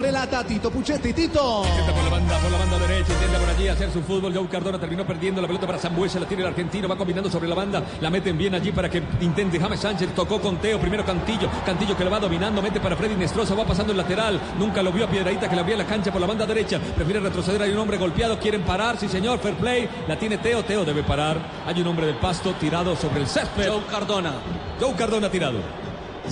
Relata Tito Puchetti, Tito. Intenta por la banda, por la banda derecha, intenta por allí hacer su fútbol. Joe Cardona terminó perdiendo la pelota para Sambuesa, la tiene el argentino, va combinando sobre la banda, la meten bien allí para que intente James Sánchez, tocó con Teo, primero Cantillo, Cantillo que le va dominando, mete para Freddy Nestroza, va pasando el lateral, nunca lo vio a Piedradita que la abría la cancha por la banda derecha, prefiere retroceder, hay un hombre golpeado, quieren parar, sí señor, fair play, la tiene Teo, Teo debe parar, hay un hombre del pasto tirado sobre el césped. Joe Cardona. Joe Cardona tirado.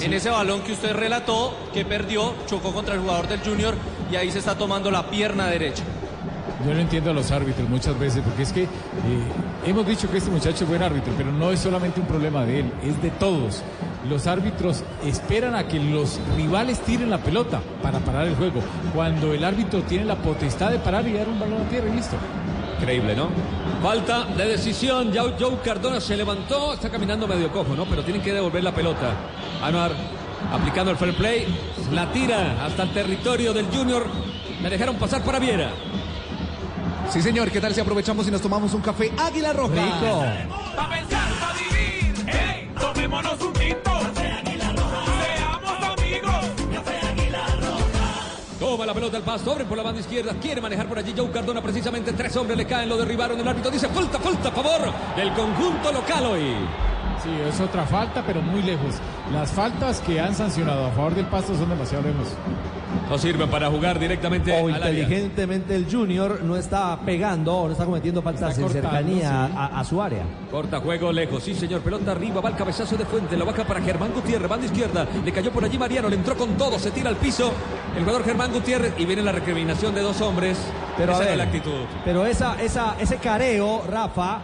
En ese balón que usted relató, que perdió, chocó contra el jugador del Junior y ahí se está tomando la pierna derecha. Yo no entiendo a los árbitros muchas veces, porque es que eh, hemos dicho que este muchacho es buen árbitro, pero no es solamente un problema de él, es de todos. Los árbitros esperan a que los rivales tiren la pelota para parar el juego, cuando el árbitro tiene la potestad de parar y dar un balón a tierra y listo. Increíble, ¿no? Falta de decisión. Ya Joe Cardona se levantó, está caminando medio cojo, ¿no? Pero tienen que devolver la pelota. Anuar aplicando el fair play, la tira hasta el territorio del Junior. Me dejaron pasar para Viera. Sí, señor, ¿qué tal si aprovechamos y nos tomamos un café Águila Roja? Rico. Pa' pensar, pa' vivir, hey, tomémonos un tinto. Toma la pelota al paso, abre por la banda izquierda, quiere manejar por allí Joe Cardona precisamente, tres hombres le caen, lo derribaron, el árbitro dice falta, falta a favor del conjunto local hoy. Sí, es otra falta, pero muy lejos. Las faltas que han sancionado a favor del Pasto son demasiado lejos. No sirven para jugar directamente O al área. inteligentemente el Junior no está pegando o no está cometiendo faltas Está en cortando, cercanía sí. a, a su área. Corta juego lejos, sí señor, pelota arriba, va el cabezazo de Fuente, lo baja para Germán Gutiérrez, banda izquierda, le cayó por allí Mariano, le entró con todo, se tira al piso, el jugador Germán Gutiérrez y viene la recriminación de dos hombres, Pero, a esa ver, la actitud. pero esa, esa, ese careo, Rafa,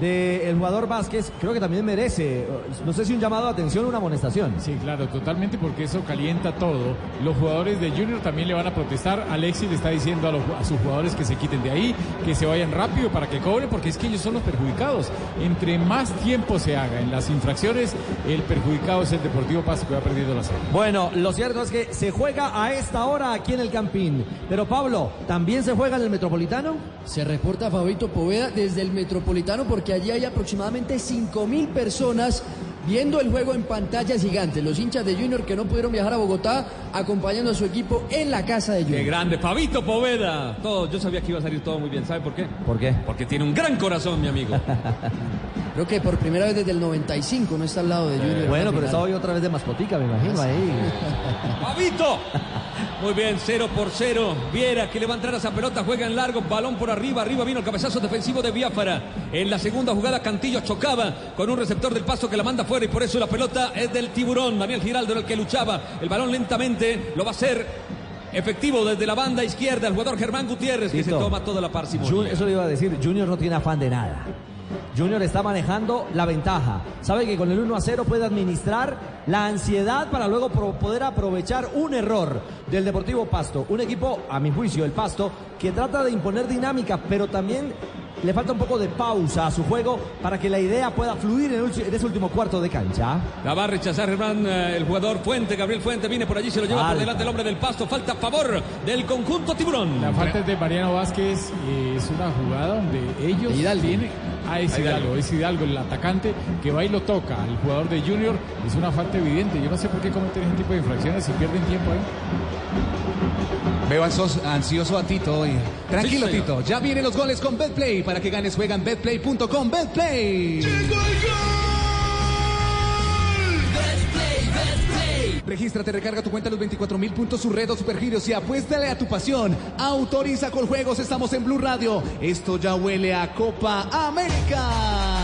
del jugador Vázquez, creo que también merece, no sé si un llamado de atención o una amonestación. Sí, claro, totalmente, porque eso calienta todo. Los jugadores de Junior también le van a protestar. Alexis le está diciendo a, los- a sus jugadores que se quiten de ahí, que se vayan rápido para que cobren, porque es que ellos son los perjudicados. Entre más tiempo se haga en las infracciones, el perjudicado es el Deportivo Pasto que va perdiendo la serie. Bueno, lo cierto es que se juega a esta hora aquí en el Campín. Pero Pablo, ¿también se juega en el Metropolitano? Se reporta Fabito Poveda desde el Metropolitano porque allí hay aproximadamente 5 mil personas viendo el juego en pantallas gigantes. Los hinchas de Junior que no pudieron viajar a Bogotá acompañando a su equipo en la casa de Qué Junior. grande, Fabito Poveda. Todo, yo sabía que iba a salir todo muy bien, ¿sabe por qué? ¿Por qué? Porque tiene un gran corazón, mi amigo. Creo que por primera vez desde el 95 no está al lado de Junior. en Bueno, pero está hoy otra vez de mascotica, me imagino ahí. ¡Fabito! Muy bien, 0 por 0. Viera que le va a entrar a esa pelota, juega en largo, balón por arriba, arriba vino el cabezazo defensivo de Biafara. En la segunda jugada Cantillo chocaba con un receptor del paso que la manda fuera y por eso la pelota es del tiburón. Daniel Giraldo era el que luchaba. El balón lentamente lo va a hacer efectivo desde la banda izquierda el jugador Germán Gutiérrez que se toma toda la parsimonia. eso le iba a decir, Junior no tiene afán de nada. Junior está manejando la ventaja. Sabe que con el 1 a 0 puede administrar la ansiedad para luego poder aprovechar un error del Deportivo Pasto. Un equipo, a mi juicio, el Pasto, que trata de imponer dinámica, pero también le falta un poco de pausa a su juego para que la idea pueda fluir en, ese último cuarto de cancha. La va a rechazar Germán, eh, el jugador Fuente, Gabriel Fuente viene por allí, se lo lleva por delante el hombre del pasto, falta a favor del conjunto tiburón. La falta es de Mariano Vázquez, eh, es una jugada donde ellos Hidalgo. tienen. Ah, es Hidalgo. Hidalgo, es Hidalgo, el atacante que va y lo toca al jugador de Junior. Es una falta evidente. Yo no sé por qué cometen ese tipo de infracciones y pierden tiempo ahí. Veo ansioso a Tito hoy. Tranquilo, Sí. Tito. Ya vienen los goles con Betplay. Para que ganes, juegan betplay.com. Betplay. Regístrate, recarga tu cuenta a los 24 mil puntos, su red o supergiros y apuéstale a tu pasión. Autoriza con juegos, estamos en Blue Radio. Esto ya huele a Copa América.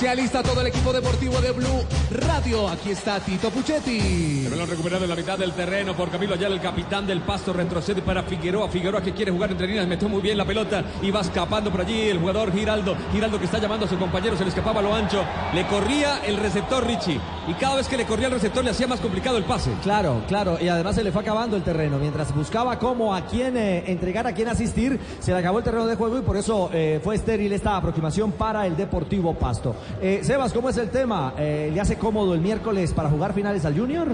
Se alista todo el equipo deportivo de Blue Radio. Aquí está Tito Puchetti. El balón recuperado en la mitad del terreno por Camilo Ayala, el capitán del Pasto, retrocede para Figueroa. Figueroa que quiere jugar entre líneas, metió muy bien la pelota y va escapando por allí el jugador Giraldo. Giraldo que está llamando a su compañero, se le escapaba a lo ancho. Le corría el receptor Richie y cada vez que le corría el receptor le hacía más complicado el pase. Claro, claro, y además se le fue acabando el terreno. Mientras buscaba cómo a quién eh, entregar, a quién asistir, se le acabó el terreno de juego y por eso eh, fue estéril esta aproximación para el Deportivo Pasto. Eh, Sebas, ¿cómo es el tema? Eh, ¿Le hace cómodo el miércoles para jugar finales al Junior?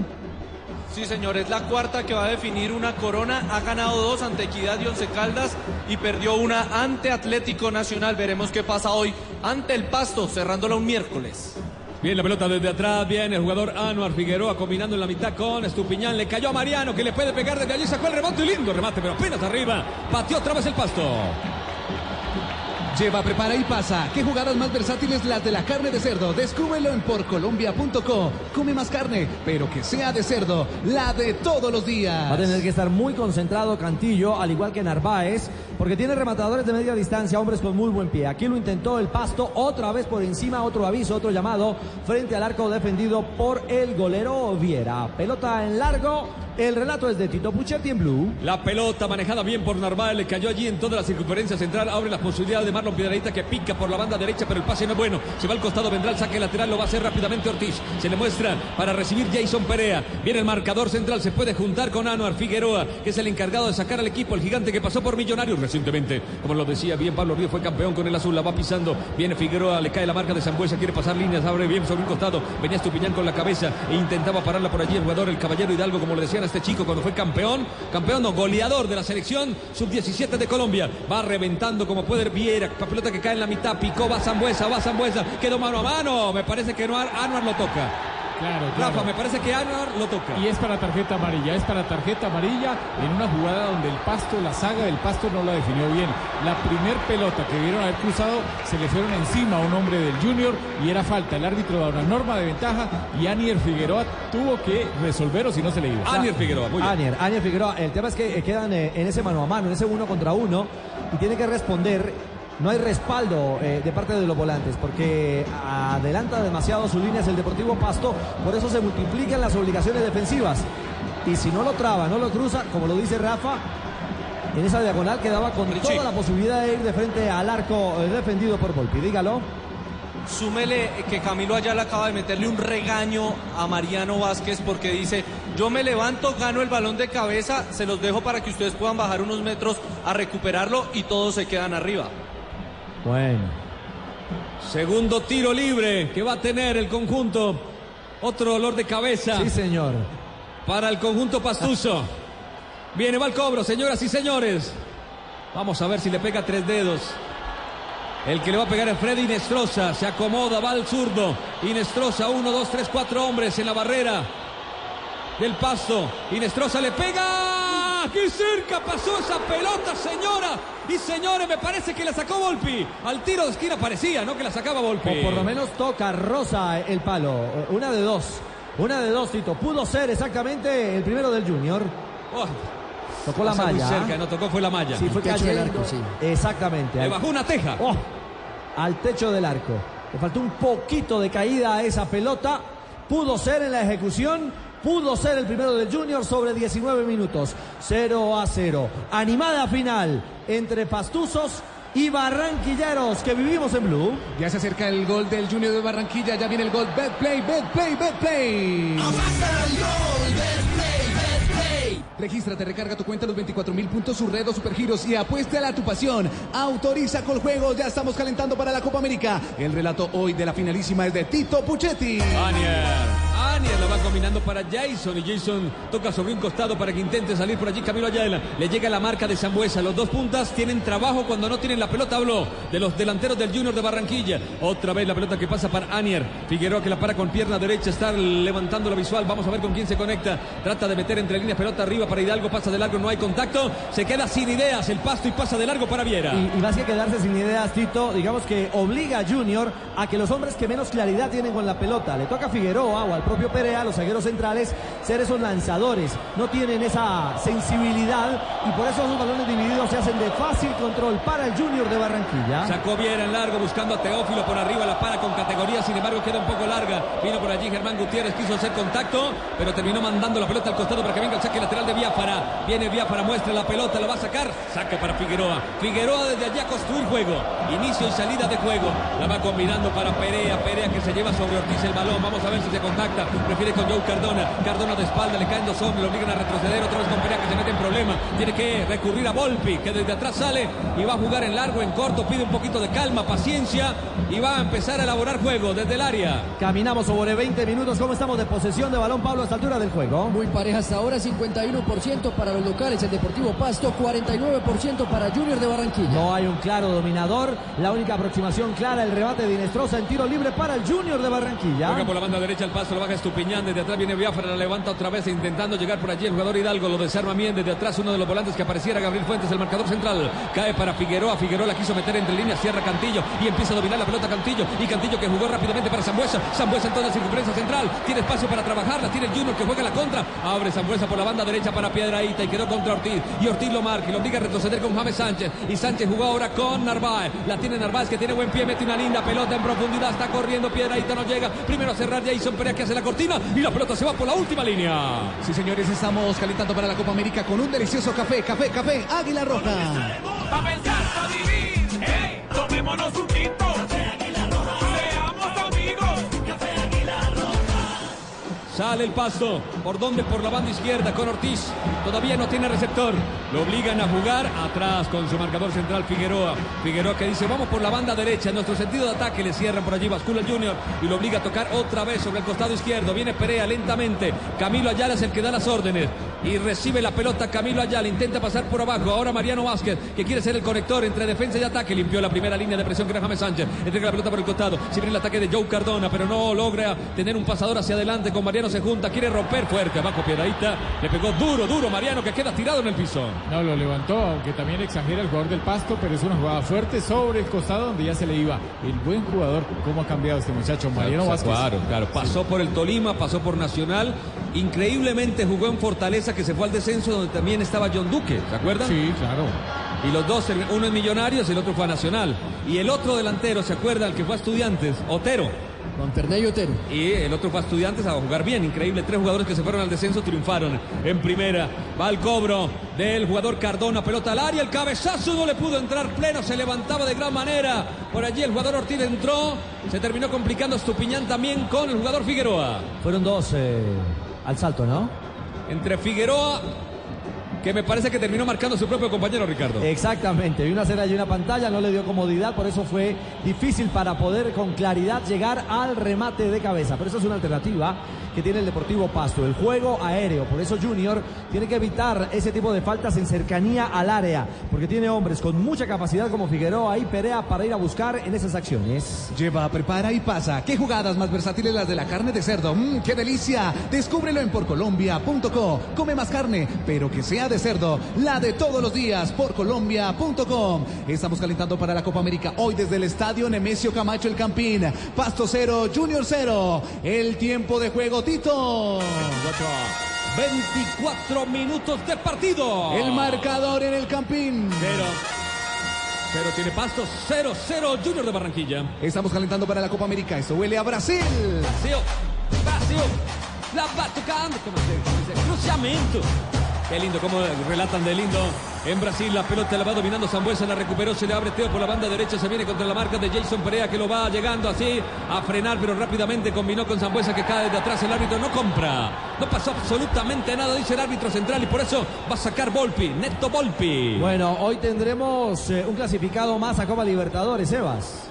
Sí, señor, es la cuarta que va a definir una corona. Ha ganado dos ante Equidad y Once Caldas y perdió una ante Atlético Nacional. Veremos qué pasa hoy ante el Pasto, cerrándola un miércoles. Bien la pelota desde atrás, bien el jugador Anuar Figueroa combinando en la mitad con Estupiñán, le cayó a Mariano que le puede pegar desde allí, sacó el remate y lindo remate, pero apenas arriba, pateó otra vez el pasto. Lleva, prepara y pasa. ¿Qué jugadas más versátiles las de la carne de cerdo? Descúbrelo en porcolombia.co. Come más carne, pero que sea de cerdo, la de todos los días. Va a tener que estar muy concentrado Cantillo, al igual que Narváez, porque tiene rematadores de media distancia, hombres con muy buen pie. Aquí lo intentó el pasto, otra vez por encima, otro aviso, otro llamado, frente al arco defendido por el golero Viera. Pelota en largo, el relato es de Tito Puchetti en Blue. La pelota manejada bien por Narváez, le cayó allí en toda la circunferencia central, abre las posibilidades de Marlon Piedrahita que pica por la banda derecha, pero el pase no es bueno. Se va al costado, vendrá el saque lateral, lo va a hacer rápidamente Ortiz. Se le muestra para recibir Jason Perea. Viene el marcador central, se puede juntar con Anuar Figueroa, que es el encargado de sacar al equipo, el gigante que pasó por Millonarios recientemente. Como lo decía bien Pablo Río, fue campeón con el azul, la va pisando. Viene Figueroa, le cae la marca de Zambuesa, quiere pasar líneas, abre bien sobre un costado. Venía Estupiñán con la cabeza e intentaba pararla por allí el jugador, el caballero Hidalgo, como le decían este chico cuando fue campeón. Campeón, no, goleador de la selección sub-17 de Colombia. Va reventando como puede Viera, pelota que cae en la mitad, picó, va Zambuesa, va Zambuesa, quedó mano a mano. Me parece que no, Anuar lo toca. Claro, claro. Rafa, me parece que Anuar lo toca. Y es para tarjeta amarilla, es para tarjeta amarilla en una jugada donde el pasto, la saga del pasto no la definió bien. La primer pelota que vieron haber cruzado se le fueron encima a un hombre del Junior y era falta. El árbitro da una norma de ventaja y Anier Figueroa tuvo que resolver o si no se le iba. Anier Figueroa, muy bien. Anier, Anier Figueroa. El tema es que quedan eh, en ese mano a mano, en ese uno contra uno, y tiene que responder. No hay respaldo eh, de parte de los volantes porque adelanta demasiado su línea es el Deportivo Pasto, por eso se multiplican las obligaciones defensivas. Y si no lo traba, no lo cruza, como lo dice Rafa, en esa diagonal quedaba con Richie. toda la posibilidad de ir de frente al arco eh, defendido por Volpi. Dígalo. Súmele que Camilo Ayala acaba de meterle un regaño a Mariano Vázquez porque dice, yo me levanto, gano el balón de cabeza, se los dejo para que ustedes puedan bajar unos metros a recuperarlo y todos se quedan arriba. Bueno. Segundo tiro libre que va a tener el conjunto. Otro dolor de cabeza Sí, señor. para el conjunto pastuso. Viene, va el cobro, señoras y señores. Vamos a ver si le pega tres dedos. El que le va a pegar es Freddy Inestrosa. Se acomoda, va al zurdo. Inestrosa, uno, dos, tres, cuatro hombres en la barrera del pasto. Inestrosa le pega. ¡Qué cerca pasó esa pelota, señora! Y señores, me parece que la sacó Volpi. Al tiro de esquina parecía, ¿no? Que la sacaba Volpi. O por lo menos toca rosa el palo. Una de dos. Una de dos, Tito. Pudo ser exactamente el primero del Junior. Oh, Tocó la muy malla. cerca, no tocó, fue la malla. Sí, fue techo del cayendo. arco, sí. Exactamente. Le bajó una teja. Oh, al techo del arco. Le faltó un poquito de caída a esa pelota. Pudo ser en la ejecución. Pudo ser el primero del Junior sobre 19 minutos. 0 a 0. Animada final entre Pastuzos y Barranquilleros que vivimos en Blue. Ya se acerca el gol del Junior de Barranquilla. Ya viene el gol. Betplay, Betplay, Betplay. Regístrate, recarga tu cuenta los 24 mil puntos, su red o supergiros y apuéstale a tu pasión. Autoriza con juegos. Ya estamos calentando para la Copa América. El relato hoy de la finalísima es de Tito Puchetti. Anier. Anier la va combinando para Jason y Jason toca sobre un costado para que intente salir por allí Camilo Ayala. Le llega la marca de Zambuesa. Los dos puntas tienen trabajo cuando no tienen la pelota. Habló de los delanteros del Junior de Barranquilla. Otra vez la pelota que pasa para Anier. Figueroa que la para con pierna derecha. Está levantando la visual. Vamos a ver con quién se conecta. Trata de meter entre líneas pelota arriba para Hidalgo. Pasa de largo. No hay contacto. Se queda sin ideas el pasto y pasa de largo para Viera. Y, y más que quedarse sin ideas, Tito, digamos que obliga a Junior a que los hombres que menos claridad tienen con la pelota, le toca a Figueroa o al propio Perea, los zagueros centrales, ser esos lanzadores. No tienen esa sensibilidad y por eso los balones divididos se hacen de fácil control para el Junior de Barranquilla. Sacó Viera en largo buscando a Teófilo por arriba, la para con categoría, sin embargo queda un poco larga. Vino por allí Germán Gutiérrez, quiso hacer contacto, pero terminó mandando la pelota al costado para que venga el saque lateral de Biafara. Viene Biafara, muestra la pelota, la va a sacar, saque para Figueroa. Figueroa desde allá construir juego, inicio y salida de juego. La va combinando para Perea, Perea que se lleva sobre Ortiz el balón. Vamos a ver si se contacta. Prefiere con Joe Cardona. Cardona de espalda, le caen dos hombres, lo obligan a retroceder. Otra vez con Perea que se mete en problema. Tiene que recurrir a Volpi, que desde atrás sale y va a jugar en largo, en corto. Pide un poquito de calma, paciencia y va a empezar a elaborar juego desde el área. Caminamos sobre 20 minutos. ¿Cómo estamos de posesión de balón, Pablo, a esta altura del juego? Muy pareja hasta ahora, 51% para los locales, el Deportivo Pasto, 49% para Junior de Barranquilla. No hay un claro dominador. La única aproximación clara, el rebate de Inestrosa en tiro libre para el Junior de Barranquilla. Juega por la banda derecha el paso, lo Estupiñán. Desde atrás viene Biafra, la levanta otra vez intentando llegar por allí el jugador Hidalgo. Lo desarma bien desde atrás uno de los volantes que apareciera Gabriel Fuentes, el marcador central. Cae para Figueroa. Figueroa la quiso meter entre líneas, cierra Cantillo y empieza a dominar la pelota Cantillo. Y Cantillo que jugó rápidamente para Zambuesa. Zambuesa en toda la circunferencia central. Tiene espacio para trabajarla. Tiene Junior que juega la contra. Abre Zambuesa por la banda derecha para Piedraíta y quedó contra Ortiz. Y Ortiz lo marca y lo obliga a retroceder con James Sánchez. Y Sánchez jugó ahora con Narváez. La tiene Narváez que tiene buen pie, mete una linda pelota en profundidad. Está corriendo Piedraíta, no llega. Primero a cerrar Jason Perea que hace la cortina y la pelota se va por la última línea. Sí, señores, estamos calentando para la Copa América con un delicioso café, café, café, Águila Roja. Pa' pensar, pa' vivir. ¡Ey! Tomémonos un tinto. Sale el pasto. ¿Por dónde? Por la banda izquierda con Ortiz. Todavía no tiene receptor. Lo obligan a jugar atrás con su marcador central Figueroa. Figueroa que dice, vamos por la banda derecha. En nuestro sentido de ataque le cierran por allí. Bascula Junior y lo obliga a tocar otra vez sobre el costado izquierdo. Viene Perea lentamente. Camilo Ayala es el que da las órdenes. Y recibe la pelota Camilo Ayala. Intenta pasar por abajo. Ahora Mariano Vázquez, que quiere ser el conector entre defensa y ataque. Limpió la primera línea de presión que era James Sánchez. Entrega la pelota por el costado. Si viene el ataque de Joe Cardona, pero no logra tener un pasador hacia adelante. Con Mariano se junta. Quiere romper fuerte. Abajo Piedradita. Le pegó duro, duro Mariano que queda tirado en el piso. No, lo levantó, aunque también exagera el jugador del Pasto, pero es una jugada fuerte sobre el costado donde ya se le iba. El buen jugador, cómo ha cambiado este muchacho, Mariano Vázquez. Claro, claro. Pasó por el Tolima, pasó por Nacional. Increíblemente jugó en Fortaleza, que se fue al descenso, donde también estaba John Duque. ¿Se acuerdan? Sí, claro. Y los dos, uno es Millonarios y el otro fue a Nacional. Y el otro delantero, ¿se acuerdan? El que fue a Estudiantes, Otero. Con Ferney Otero. Y el otro fue a Estudiantes a jugar bien. Increíble. Tres jugadores que se fueron al descenso triunfaron en primera. Va el cobro del jugador Cardona. Pelota al área. El cabezazo no le pudo entrar pleno. Se levantaba de gran manera. Por allí el jugador Ortiz entró. Se terminó complicando Estupiñán también con el jugador Figueroa. Fueron dos eh, al salto, ¿no? Entre Figueroa, que me parece que terminó marcando a su propio compañero Ricardo. Exactamente, vi una cera y una pantalla, no le dio comodidad, por eso fue difícil para poder con claridad llegar al remate de cabeza. Pero eso es una alternativa que tiene el Deportivo Pasto, el juego aéreo. Por eso Junior tiene que evitar ese tipo de faltas en cercanía al área, porque tiene hombres con mucha capacidad como Figueroa y Perea para ir a buscar en esas acciones. Lleva, prepara y pasa. ¿Qué jugadas más versátiles las de la carne de cerdo? ¡Mmm, qué delicia! Descúbrelo en porcolombia.co. Come más carne, pero que sea de cerdo. La de todos los días, porcolombia.com. Estamos calentando para la Copa América hoy desde el estadio Nemesio Camacho El Campín. Pasto cero, Junior cero. El tiempo de juego, Tito. 24 minutos de partido. El marcador en el Campín. Cero. Cero tiene Pasto, 0-0 Junior de Barranquilla. Estamos calentando para la Copa América. Esto huele a Brasil. Brasil, Brasil, la va tocando, como se dice, cruzamiento. Qué lindo, como relatan de lindo. En Brasil la pelota la va dominando Zambuesa, la recuperó, se le abre Teo por la banda derecha, se viene contra la marca de Jason Perea que lo va llegando así a frenar, pero rápidamente combinó con Zambuesa que cae de atrás, el árbitro no compra. No pasó absolutamente nada, dice el árbitro central y por eso va a sacar Volpi, Neto Volpi. Bueno, hoy tendremos eh, un clasificado más a Copa Libertadores, Sebas.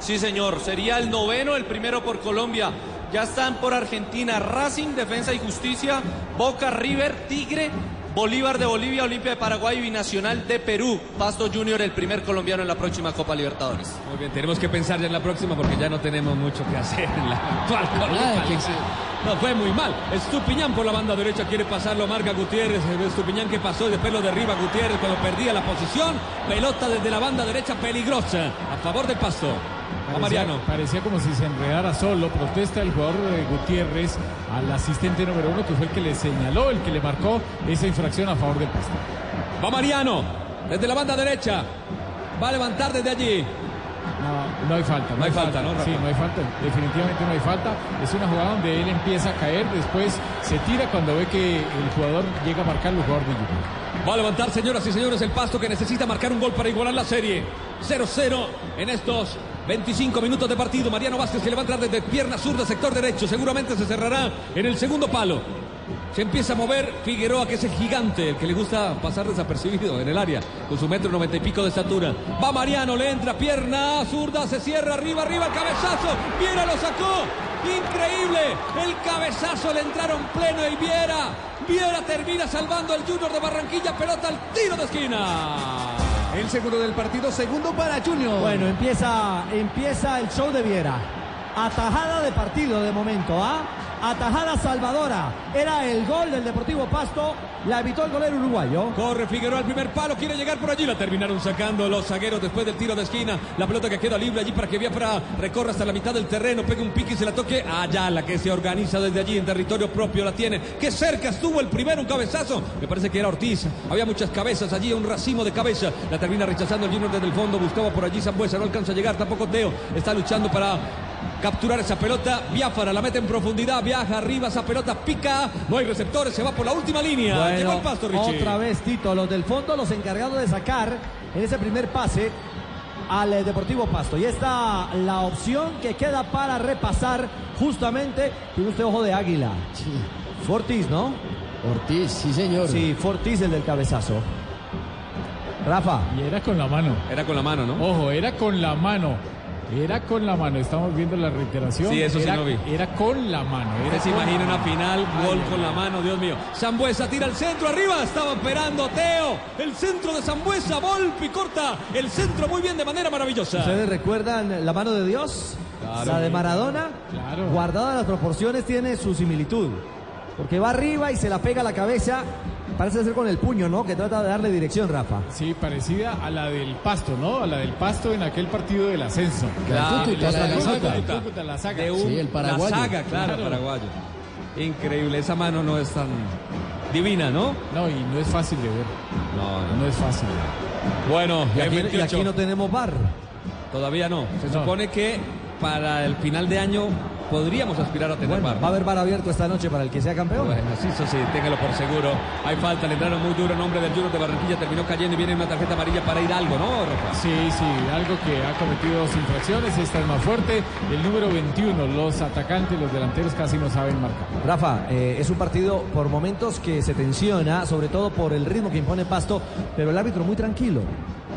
Sí, señor. Sería el noveno, el primero por Colombia. Ya están por Argentina Racing, Defensa y Justicia, Boca, River, Tigre, Bolívar de Bolivia, Olimpia de Paraguay y Binacional de Perú. Pasto Junior, el primer colombiano en la próxima Copa Libertadores. Muy bien, tenemos que pensar ya en la próxima porque ya no tenemos mucho que hacer en la actual Copa. No, fue muy mal. Estupiñán por la banda derecha quiere pasarlo, marca Gutiérrez. Estupiñán que pasó y después lo derriba Gutiérrez cuando perdía la posición. Pelota desde la banda derecha peligrosa a favor del Pasto. A Mariano. Parecía como si se enredara solo. Protesta el jugador de Gutiérrez al asistente número uno, que fue el que le señaló, el que le marcó esa infracción a favor del Pasto. Va Mariano desde la banda derecha. Va a levantar desde allí. No, no hay falta. No hay falta, ¿no, Rafa? Sí, no hay falta. Definitivamente no hay falta. Es una jugada donde él empieza a caer, después se tira cuando ve que el jugador llega a marcar el jugador de Junior. Va a levantar, señoras y señores, el pasto que necesita marcar un gol para igualar la serie. 0-0 en estos 25 minutos de partido. Mariano Vázquez que le va a entrar desde pierna zurda, sector derecho. Seguramente se cerrará en el segundo palo. Se empieza a mover Figueroa, que es el gigante, el que le gusta pasar desapercibido en el área, con su metro noventa y pico de estatura. Va Mariano, le entra pierna zurda, se cierra arriba, arriba el cabezazo. Viera lo sacó. Increíble. El cabezazo le entraron pleno y Viera. Viera termina salvando al Junior de Barranquilla. Pelota al tiro de esquina. El segundo del partido, segundo para Junior. Bueno, empieza, empieza el show de Viera. Atajada de partido de momento, ¿ah? Atajada salvadora. Era el gol del Deportivo Pasto. La evitó el golero uruguayo. Corre Figueroa al primer palo, quiere llegar por allí, la terminaron sacando los zagueros después del tiro de esquina. La pelota que queda libre allí para que Biafra recorra hasta la mitad del terreno, pegue un pique y se la toque. Allá la que se organiza desde allí en territorio propio la tiene. Qué cerca estuvo el primero, un cabezazo. Me parece que era Ortiz. Había muchas cabezas allí, un racimo de cabeza. La termina rechazando el Junior desde el fondo. Buscaba por allí Zambuesa, no alcanza a llegar. Tampoco Teo está luchando para capturar esa pelota. Biafara la mete en profundidad, viaja arriba, esa pelota pica. No hay receptores, se va por la última línea. Bueno, Llegó el pasto, Richie. otra vez Tito, los del fondo, los encargados de sacar en ese primer pase al eh, Deportivo Pasto. Y está la opción que queda para repasar justamente. Tiene usted ojo de águila. Fortis, ¿no? Ortiz, sí señor. Sí, Fortis el del cabezazo. Rafa. Y era con la mano. Era con la mano, ¿no? Ojo, era con la mano. Era con la mano. Estamos viendo la reiteración. Sí, eso sí lo vi. Era con la mano. Era se imagina una mano. final, gol Ay, con la mano, Dios mío. Zambuesa tira al centro, arriba, estaba esperando Teo. El centro de Zambuesa, Volpi corta el centro muy bien de manera maravillosa. ¿Ustedes recuerdan la mano de Dios? Claro. la de Maradona. Claro. Guardada las proporciones, tiene su similitud. Porque va arriba y se la pega a la cabeza. Parece ser con el puño, ¿no? Que trata de darle dirección, Rafa. Sí, parecida a la del Pasto, ¿no? A la del Pasto en aquel partido del ascenso. Claro, Cúcuta, la saga. Cúcuta. Cúcuta, la saga. De un- Sí, el paraguayo. La saga, claro, Claro. paraguayo. Increíble, esa mano no es tan divina, ¿no? No, y no es fácil de ver. No, No es fácil. Bueno, Y aquí, y 28. aquí no tenemos bar. Todavía no. Se No. supone que para el final de año podríamos aspirar a tener Bueno, bar. va a haber bar abierto esta noche para el que sea campeón. Bueno, sí, eso sí, téngalo por seguro. Hay falta, le entraron muy duro. Nombre del Junior de Barranquilla terminó cayendo y viene una tarjeta amarilla para Hidalgo, ¿no, Rafa? Sí, sí, algo que ha cometido dos infracciones. Esta es más fuerte. El número 21, los atacantes, los delanteros casi no saben marcar. Rafa, eh, es un partido por momentos que se tensiona, sobre todo por el ritmo que impone Pasto, pero el árbitro muy tranquilo.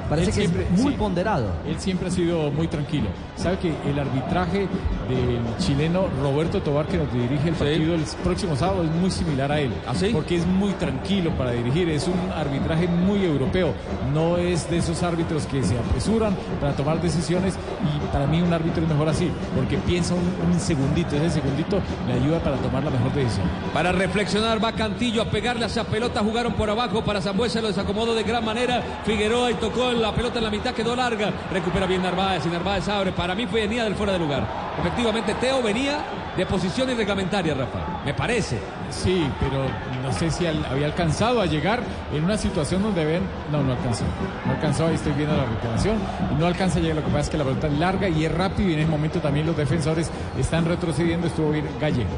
Parece Él que siempre- es muy sí. ponderado. Él siempre ha sido muy tranquilo. Sabe que el arbitraje del chileno Roberto Tobar, que nos dirige el Sí. partido el próximo sábado, es muy similar a él. ¿Ah, sí? Porque es muy tranquilo para dirigir. Es un arbitraje muy europeo. No es de esos árbitros que se apresuran para tomar decisiones. Y para mí, un árbitro es mejor así, porque piensa un, un segundito. Ese segundito le ayuda para tomar la mejor decisión. Para reflexionar, va Cantillo a pegarle a esa pelota. Jugaron por abajo para Zambuesa, lo desacomodó de gran manera. Figueroa y tocó la pelota en la mitad, quedó larga. Recupera bien Narváez y Narváez abre. Para mí fue venía del fuera de lugar. Efectivamente, Teo venía de posición irreglamentaria, Rafa. Me parece. Sí, pero no sé si había alcanzado a llegar en una situación donde ven. No, no alcanzó. No alcanzó, ahí estoy viendo la reclamación. Y no alcanza a llegar. Lo que pasa es que la pelota es larga y es rápido. Y en ese momento también los defensores están retrocediendo. Estuvo bien Gallego.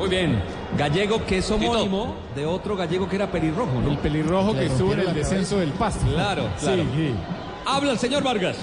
Muy bien. Gallego, que es homónimo de otro gallego que era pelirrojo, El ¿no? pelirrojo Le que estuvo en el descenso del pasto. Claro, claro. Sí, sí. Habla el señor Vargas.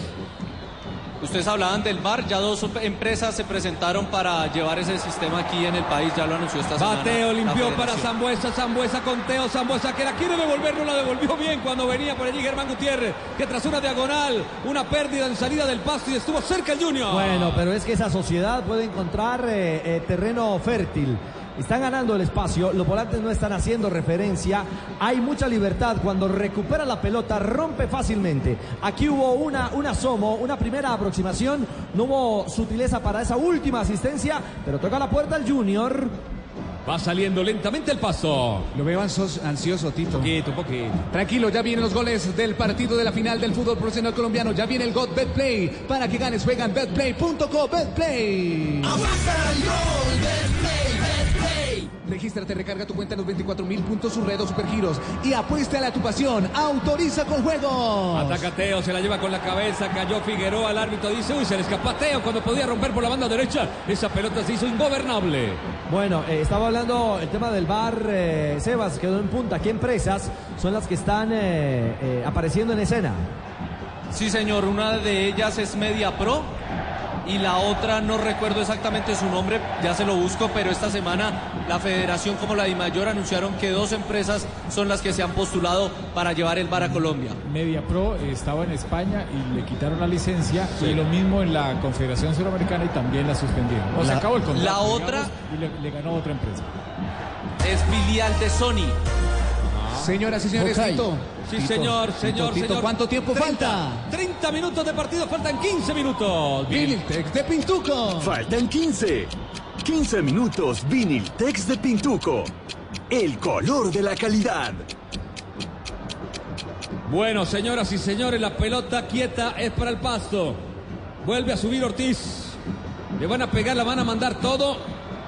Ustedes hablaban del VAR, ya dos empresas se presentaron para llevar ese sistema aquí en el país, ya lo anunció esta semana. Bateo limpió para. Zambuesa, Zambuesa con Teo, Zambuesa que la quiere devolver, no la devolvió bien cuando venía por allí Germán Gutiérrez, que tras una diagonal, una pérdida en salida del pasto y estuvo cerca el Junior. Bueno, pero es que esa sociedad puede encontrar eh, eh, terreno fértil. Están ganando el espacio, los volantes no están haciendo referencia, hay mucha libertad cuando recupera la pelota, rompe fácilmente. Aquí hubo una, un asomo, una primera aproximación, no hubo sutileza para esa última asistencia, pero toca la puerta el Junior. Va saliendo lentamente el paso. Lo veo ansioso, Tito. Poquito, poquito. Tranquilo, ya vienen los goles del partido de la final del fútbol profesional colombiano. Ya viene el God Betplay. Para que ganes, juega en betplay.co. Betplay. Registra Regístrate, recarga tu cuenta en los 24 mil puntos Surredo Supergiros y apuesta a tu pasión. Autoriza con juegos. Ataca Teo, se la lleva con la cabeza, cayó Figueroa, el árbitro dice, uy, se le escapa a Teo cuando podía romper por la banda derecha. Esa pelota se hizo ingobernable. Bueno, eh, estaba hablando el tema del bar, eh, Sebas, quedó en punta. ¿Qué empresas son las que están eh, eh, apareciendo en escena? Sí, señor, una de ellas es Media Pro y la otra no recuerdo exactamente su nombre, ya se lo busco, pero esta semana la federación como la DIMAYOR anunciaron que dos empresas son las que se han postulado para llevar el bar a Colombia. Media Pro estaba en España y le quitaron la licencia y lo mismo en la Confederación Suramericana y también la suspendieron. O se La- acabó el contrato. la otra- digamos, y le, le ganó otra empresa. Es filial de Sony. Señoras y señores. Tito. Sí, Tito, señor, Tito, señor, Tito, señor. ¿Cuánto tiempo 30, falta? 30 minutos de partido, faltan 15 minutos. Viniltex de Pintuco. Faltan 15. 15 minutos Viniltex de Pintuco. El color de la calidad. Bueno, señoras y señores, la pelota quieta es para el pasto. Vuelve a subir Ortiz. Le van a pegar, la van a mandar todo.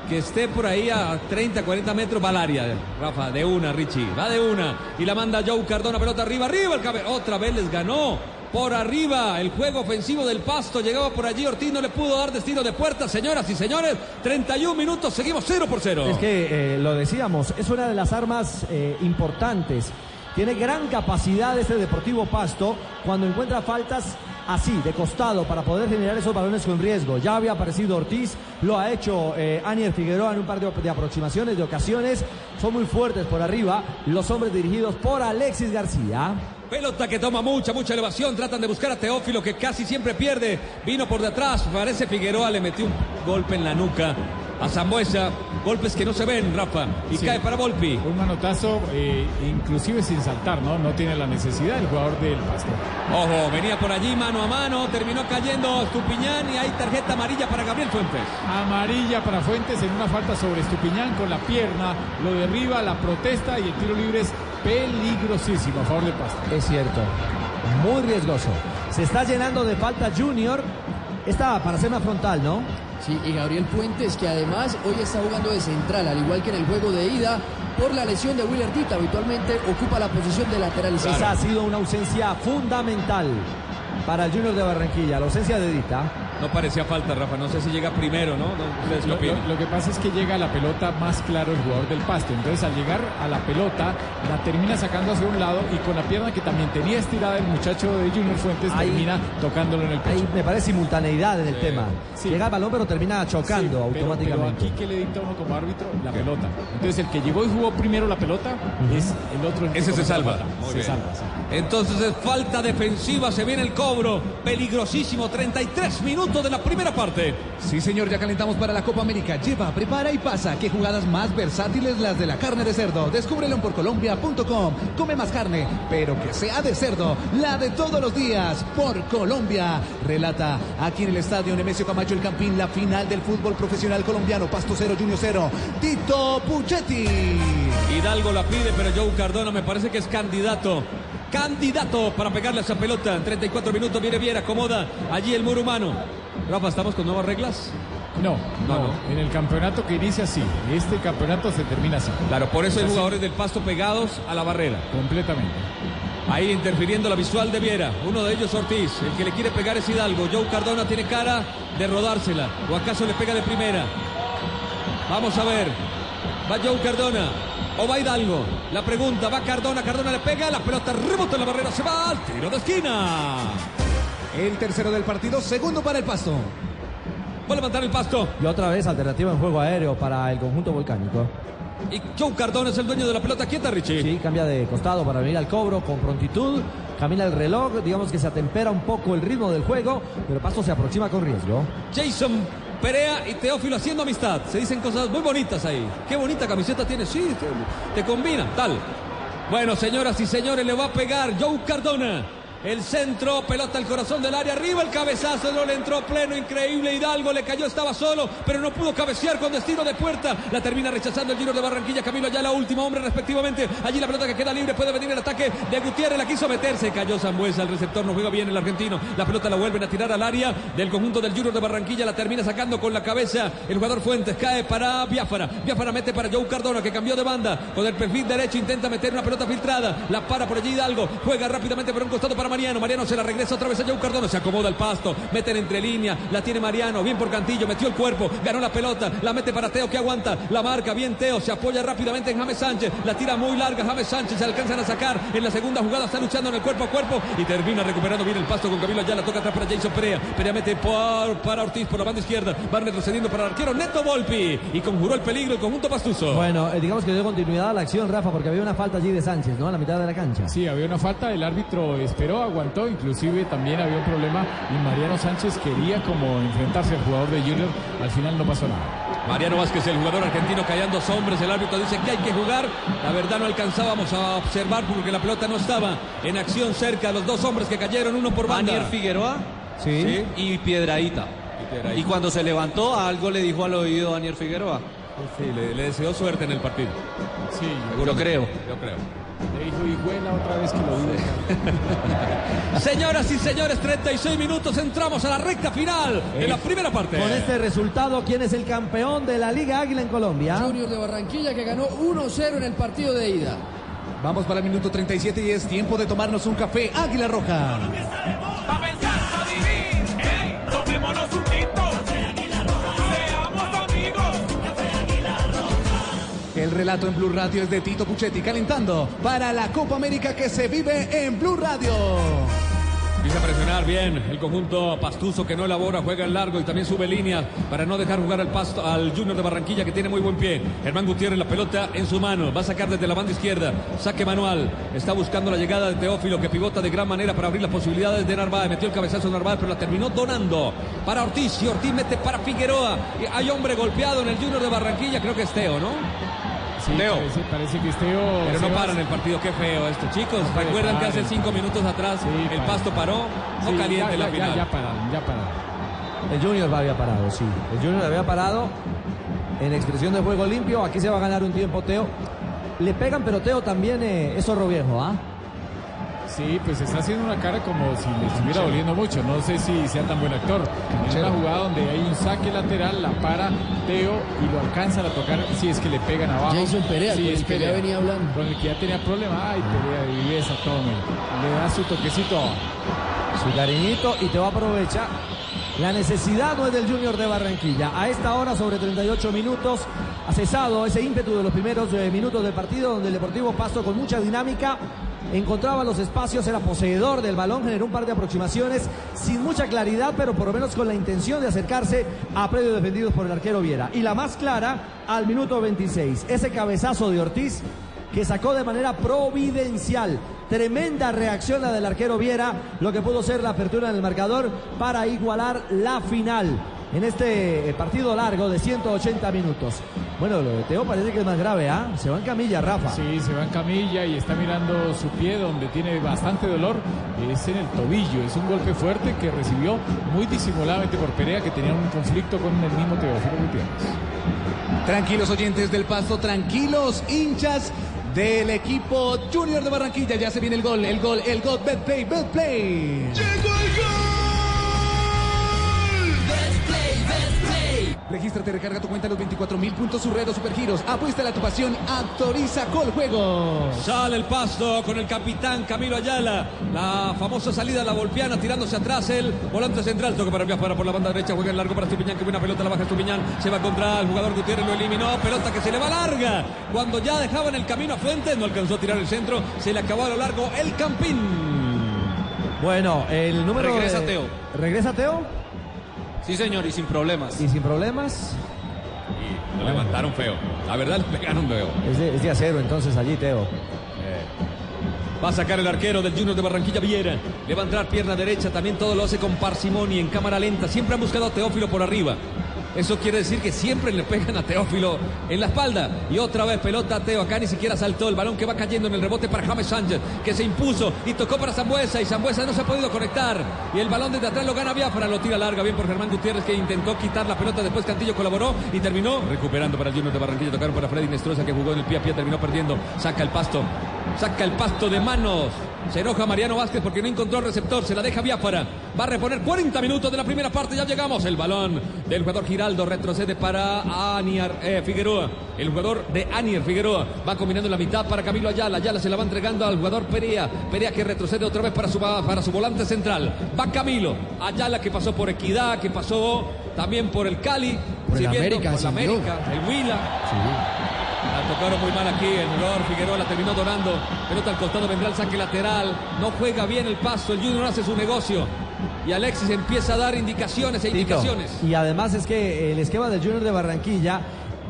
Que esté por ahí a 30, 40 metros va al área. Rafa, de una, Richie. Va de una. Y la manda Joe Cardona, pelota arriba, arriba el. Otra vez les ganó. Por arriba, el juego ofensivo del Pasto llegaba por allí. Ortiz no le pudo dar destino de puerta. Señoras y señores, 31 minutos, seguimos 0 por 0. Es que eh, lo decíamos, es una de las armas eh, importantes. Tiene gran capacidad este Deportivo Pasto cuando encuentra faltas así, de costado, para poder generar esos balones con riesgo. Ya había aparecido Ortiz, lo ha hecho eh, Figueroa en un par de, de aproximaciones, de ocasiones. Son muy fuertes por arriba los hombres dirigidos por Alexis García. Pelota que toma mucha, mucha elevación. Tratan de buscar a Teófilo que casi siempre pierde. Vino por detrás. Parece Figueroa le metió un golpe en la nuca a Zambuesa. Golpes que no se ven, Rafa. Y Sí. cae para Volpi. Un manotazo, eh, inclusive sin saltar, ¿no? No tiene la necesidad el jugador del Pasto. Ojo, venía por allí mano a mano. Terminó cayendo Estupiñán y hay tarjeta amarilla para Gabriel Fuentes. Amarilla para Fuentes en una falta sobre Estupiñán con la pierna, lo derriba, la protesta y el tiro libre es peligrosísimo a favor del Pasto. Es cierto, muy riesgoso. Se está llenando de falta Junior. Esta para hacer una frontal, ¿no? Sí, y Gabriel Fuentes, que además hoy está jugando de central, al igual que en el juego de ida, por la lesión de Willer Tita, habitualmente ocupa la posición de lateral. Esa ha sido una ausencia fundamental para el Junior de Barranquilla, la ausencia de Dita. No parecía falta, Rafa. No sé si llega primero, ¿no? no ¿Ustedes qué Lo, opinan? lo- lo que pasa es que llega a la pelota más claro el jugador del pasto. Entonces al llegar a la pelota la termina sacando hacia un lado y con la pierna que también tenía estirada el muchacho de Junior Fuentes Ahí- termina tocándolo en el pecho. Ahí me parece simultaneidad en el tema. sí. Llega el balón pero termina chocando Sí, pero- automáticamente. Pero, aquí que le dicta uno como árbitro la pelota. Entonces el que llegó y jugó primero la pelota es el otro. el Ese se salva. Muy Se bien. salva, sí. Entonces es falta defensiva, se viene el cobro. Peligrosísimo, 33 minutos de la primera parte. Sí, señor, ya calentamos para la Copa América. Lleva, prepara y pasa. Qué jugadas más versátiles las de la carne de cerdo. Descúbrelo en porcolombia.com. Come más carne, pero que sea de cerdo. La de todos los días, por Colombia. Relata aquí en el estadio Nemesio Camacho el Campín la final del fútbol profesional colombiano. Pasto 0, Junior 0. Tito Puchetti. Hidalgo la pide, pero Joe Cardona me parece que es candidato. Candidato para pegarle a esa pelota. En 34 minutos viene bien, acomoda allí el muro humano. Rafa, ¿estamos con nuevas reglas? No, No, no, no. En el campeonato que inicia así. Este campeonato se termina así. Claro, por eso hay jugadores del pasto pegados a la barrera. Completamente. Ahí interfiriendo la visual de Viera. Uno de ellos Ortiz. El que le quiere pegar es Hidalgo. Joe Cardona tiene cara de rodársela. ¿O acaso le pega de primera? Vamos a ver. Va Joe Cardona. O va Hidalgo. La pregunta. Va Cardona. Cardona le pega. La pelota rebota en la barrera. Se va al tiro de esquina. El tercero del partido, segundo para el Pasto. Va a levantar el pasto. Y otra vez alternativa en juego aéreo para el conjunto volcánico. Y Joe Cardona es el dueño de la pelota. Quieta, Richie. Sí, cambia de costado para venir al cobro con prontitud. Camina el reloj, digamos que se atempera un poco el ritmo del juego, pero Pasto se aproxima con riesgo. Jason Perea y Teófilo haciendo amistad. Se dicen cosas muy bonitas ahí. Qué bonita camiseta tiene. Sí, te, te combina. Tal. Bueno, señoras y señores, le va a pegar Joe Cardona. El centro, pelota al corazón del área, arriba el cabezazo, no le entró pleno, increíble. Hidalgo le cayó, estaba solo, pero no pudo cabecear con destino de puerta. La termina rechazando el giro de Barranquilla. Camilo Ayala, último hombre respectivamente. Allí la pelota que queda libre, puede venir el ataque de Gutiérrez, la quiso meterse. Cayó Zambuesa, el receptor no juega bien el argentino. La pelota la vuelven a tirar al área del conjunto del Junior de Barranquilla. La termina sacando con la cabeza el jugador Fuentes. Cae para Biafara. Biafara mete para Joe Cardona que cambió de banda. Con el perfil derecho intenta meter una pelota filtrada. La para por allí Hidalgo. Juega rápidamente por un costado para Mariano. Mariano se la regresa otra vez a Joe Cardona. Se acomoda el pasto. Meten entre línea. La tiene Mariano. Bien por Cantillo. Metió el cuerpo. Ganó la pelota. La mete para Teo que aguanta. La marca. Bien Teo. Se apoya rápidamente en James Sánchez. La tira muy larga. James Sánchez se alcanzan a sacar. En la segunda jugada está luchando en el cuerpo a cuerpo. Y termina recuperando bien el pasto con Camilo Ayala. Toca atrás para Jason Perea. Perea mete por, para Ortiz por la banda izquierda. Va retrocediendo para el arquero Neto Volpi. Y conjuró el peligro el conjunto pastuso. Bueno, eh, digamos que dio continuidad a la acción, Rafa, porque había una falta allí de Sánchez, ¿no? A la mitad de la cancha. Sí, había una falta, el árbitro esperó, aguantó, inclusive también había un problema y Mariano Sánchez quería como enfrentarse al jugador de Junior, al final no pasó nada. Mariano Vázquez, el jugador argentino, callando hombres. El árbitro dice que hay que jugar. La verdad no alcanzábamos a observar porque la pelota no estaba en acción cerca. Los dos hombres que cayeron, uno por banda. Manier Figueroa Sí. y Piedradita. Y cuando se levantó, algo le dijo al oído Daniel Figueroa. Sí, le, le deseó suerte en el partido. Sí, Yo creo. Yo creo. le dijo Higuela otra vez que lo vi. Señoras y señores, 36 minutos. Entramos a la recta final de la primera parte. Con este resultado, ¿quién es el campeón de la Liga Águila en Colombia? Junior de Barranquilla que ganó 1-0 en el partido de ida. Vamos para el minuto 37 y es tiempo de tomarnos un café Águila Roja. Relato en Blue Radio es de Tito Puchetti calentando para la Copa América que se vive en Blue Radio. Empieza a presionar bien el conjunto pastuso que no elabora, juega en largo y también sube líneas para no dejar jugar al pasto al Junior de Barranquilla que tiene muy buen pie. Germán Gutiérrez la pelota en su mano, va a sacar desde la banda izquierda, saque manual, está buscando la llegada de Teófilo que pivota de gran manera para abrir las posibilidades de Narváez, metió el cabezazo de Narváez pero la terminó donando para Ortiz y Ortiz mete para Figueroa. Hay hombre golpeado en el Junior de Barranquilla, creo que es Teo, ¿no? Sí, Leo. Parece, parece que Esteo... Pero no paran el partido, qué feo esto. Chicos, No, recuerdan que hace cinco minutos atrás Sí, el pasto paró, no Sí, caliente ya, la ya, final. Ya, ya pararon, ya pararon. El Junior había parado, sí. El Junior había parado en expresión de juego limpio. Aquí se va a ganar un tiempo, Teo. Le pegan, pero Teo también eh, es zorro viejo, ¿ah? Sí, pues está haciendo una cara como si le estuviera doliendo mucho. No sé si sea tan buen actor. En una jugada donde hay un saque lateral, la para Teo y lo alcanzan a tocar. Si es que le pegan abajo. Jason Perea, Sí, con es el que ya venía hablando. Con el que ya tenía problemas. Ay, Perea de viveza, tome. Le da su toquecito. Su cariñito y Teo aprovecha. La necesidad no es del Junior de Barranquilla. A esta hora, sobre 38 minutos, ha cesado ese ímpetu de los primeros eh, minutos del partido, donde el Deportivo Pasto con mucha dinámica encontraba los espacios, era poseedor del balón, generó un par de aproximaciones sin mucha claridad, pero por lo menos con la intención de acercarse a predios defendidos por el arquero Viera. Y la más clara, al minuto 26, ese cabezazo de Ortiz que sacó de manera providencial. Tremenda reacción la del arquero Viera, lo que pudo ser la apertura en el marcador para igualar la final en este eh, partido largo de 180 minutos. Bueno, lo de Teo parece que es más grave, ¿ah? Se va en camilla, Rafa. Sí, se va en camilla y está mirando su pie donde tiene bastante dolor. Es en el tobillo. Es un golpe fuerte que recibió muy disimuladamente por Perea que tenía un conflicto con el mismo Teófilo Gutiérrez. Tranquilos oyentes del Pasto, tranquilos hinchas del equipo Junior de Barranquilla. Ya se viene el gol, el gol, el gol. Betplay, Betplay. Regístrate, recarga tu cuenta los 24 mil puntos Surredo Supergiros. Apuesta a tu pasión, autoriza Col Juegos. Sale el pasto con el capitán Camilo Ayala. La famosa salida a la golpeana tirándose atrás el volante central. Toca para para por la banda derecha. Juega en largo para Estupiñán. Que buena pelota la baja Estupiñán. Se va contra el jugador Gutiérrez. Lo eliminó. Pelota que se le va larga. Cuando ya dejaban el camino a Fuentes. No alcanzó a tirar el centro. Se le acabó a lo largo el Campín. Bueno, el número. Regresa de- Teo. Regresa Teo Sí, señor, y sin problemas. y sin problemas. Y lo levantaron feo. La verdad le pegaron feo. Es de, es de acero entonces allí, Teo. Va a sacar el arquero del Junior de Barranquilla Viera. Le va a entrar pierna derecha. También todo lo hace con parsimonia, en cámara lenta. Siempre han buscado a Teófilo por arriba. Eso quiere decir que siempre le pegan a Teófilo en la espalda. Y otra vez pelota a Teo. Acá ni siquiera saltó el balón que va cayendo en el rebote para James Sánchez, que se impuso y tocó para Zambuesa. Y Zambuesa no se ha podido conectar. Y el balón desde atrás lo gana Biafra. Lo tira larga. Bien por Germán Gutiérrez que intentó quitar la pelota. Después Cantillo colaboró y terminó recuperando para el Junior de Barranquilla. Tocaron para Freddy Nestroza que jugó en el pie a pie. Terminó perdiendo. Saca el pasto. Saca el pasto de manos. Se enoja Mariano Vázquez porque no encontró el receptor. Se la deja Biafara. Va a reponer 40 minutos de la primera parte. Ya llegamos. El balón del jugador Giraldo retrocede para Aniar eh, Figueroa. El jugador de Anier Figueroa va combinando la mitad para Camilo Ayala. Ayala se la va entregando al jugador Perea. Perea que retrocede otra vez para su, para su volante central. Va Camilo. Ayala que pasó por Equidad, que pasó también por el Cali. Por el América, por la sirvió. América, el Huila. La tocaron muy mal aquí, el jugador Figueroa la terminó donando. Pelota al costado, vendrá el saque lateral. No juega bien el paso, el Junior hace su negocio. Y Alexis empieza a dar indicaciones e Tito, indicaciones. Y además es que el esquema del Junior de Barranquilla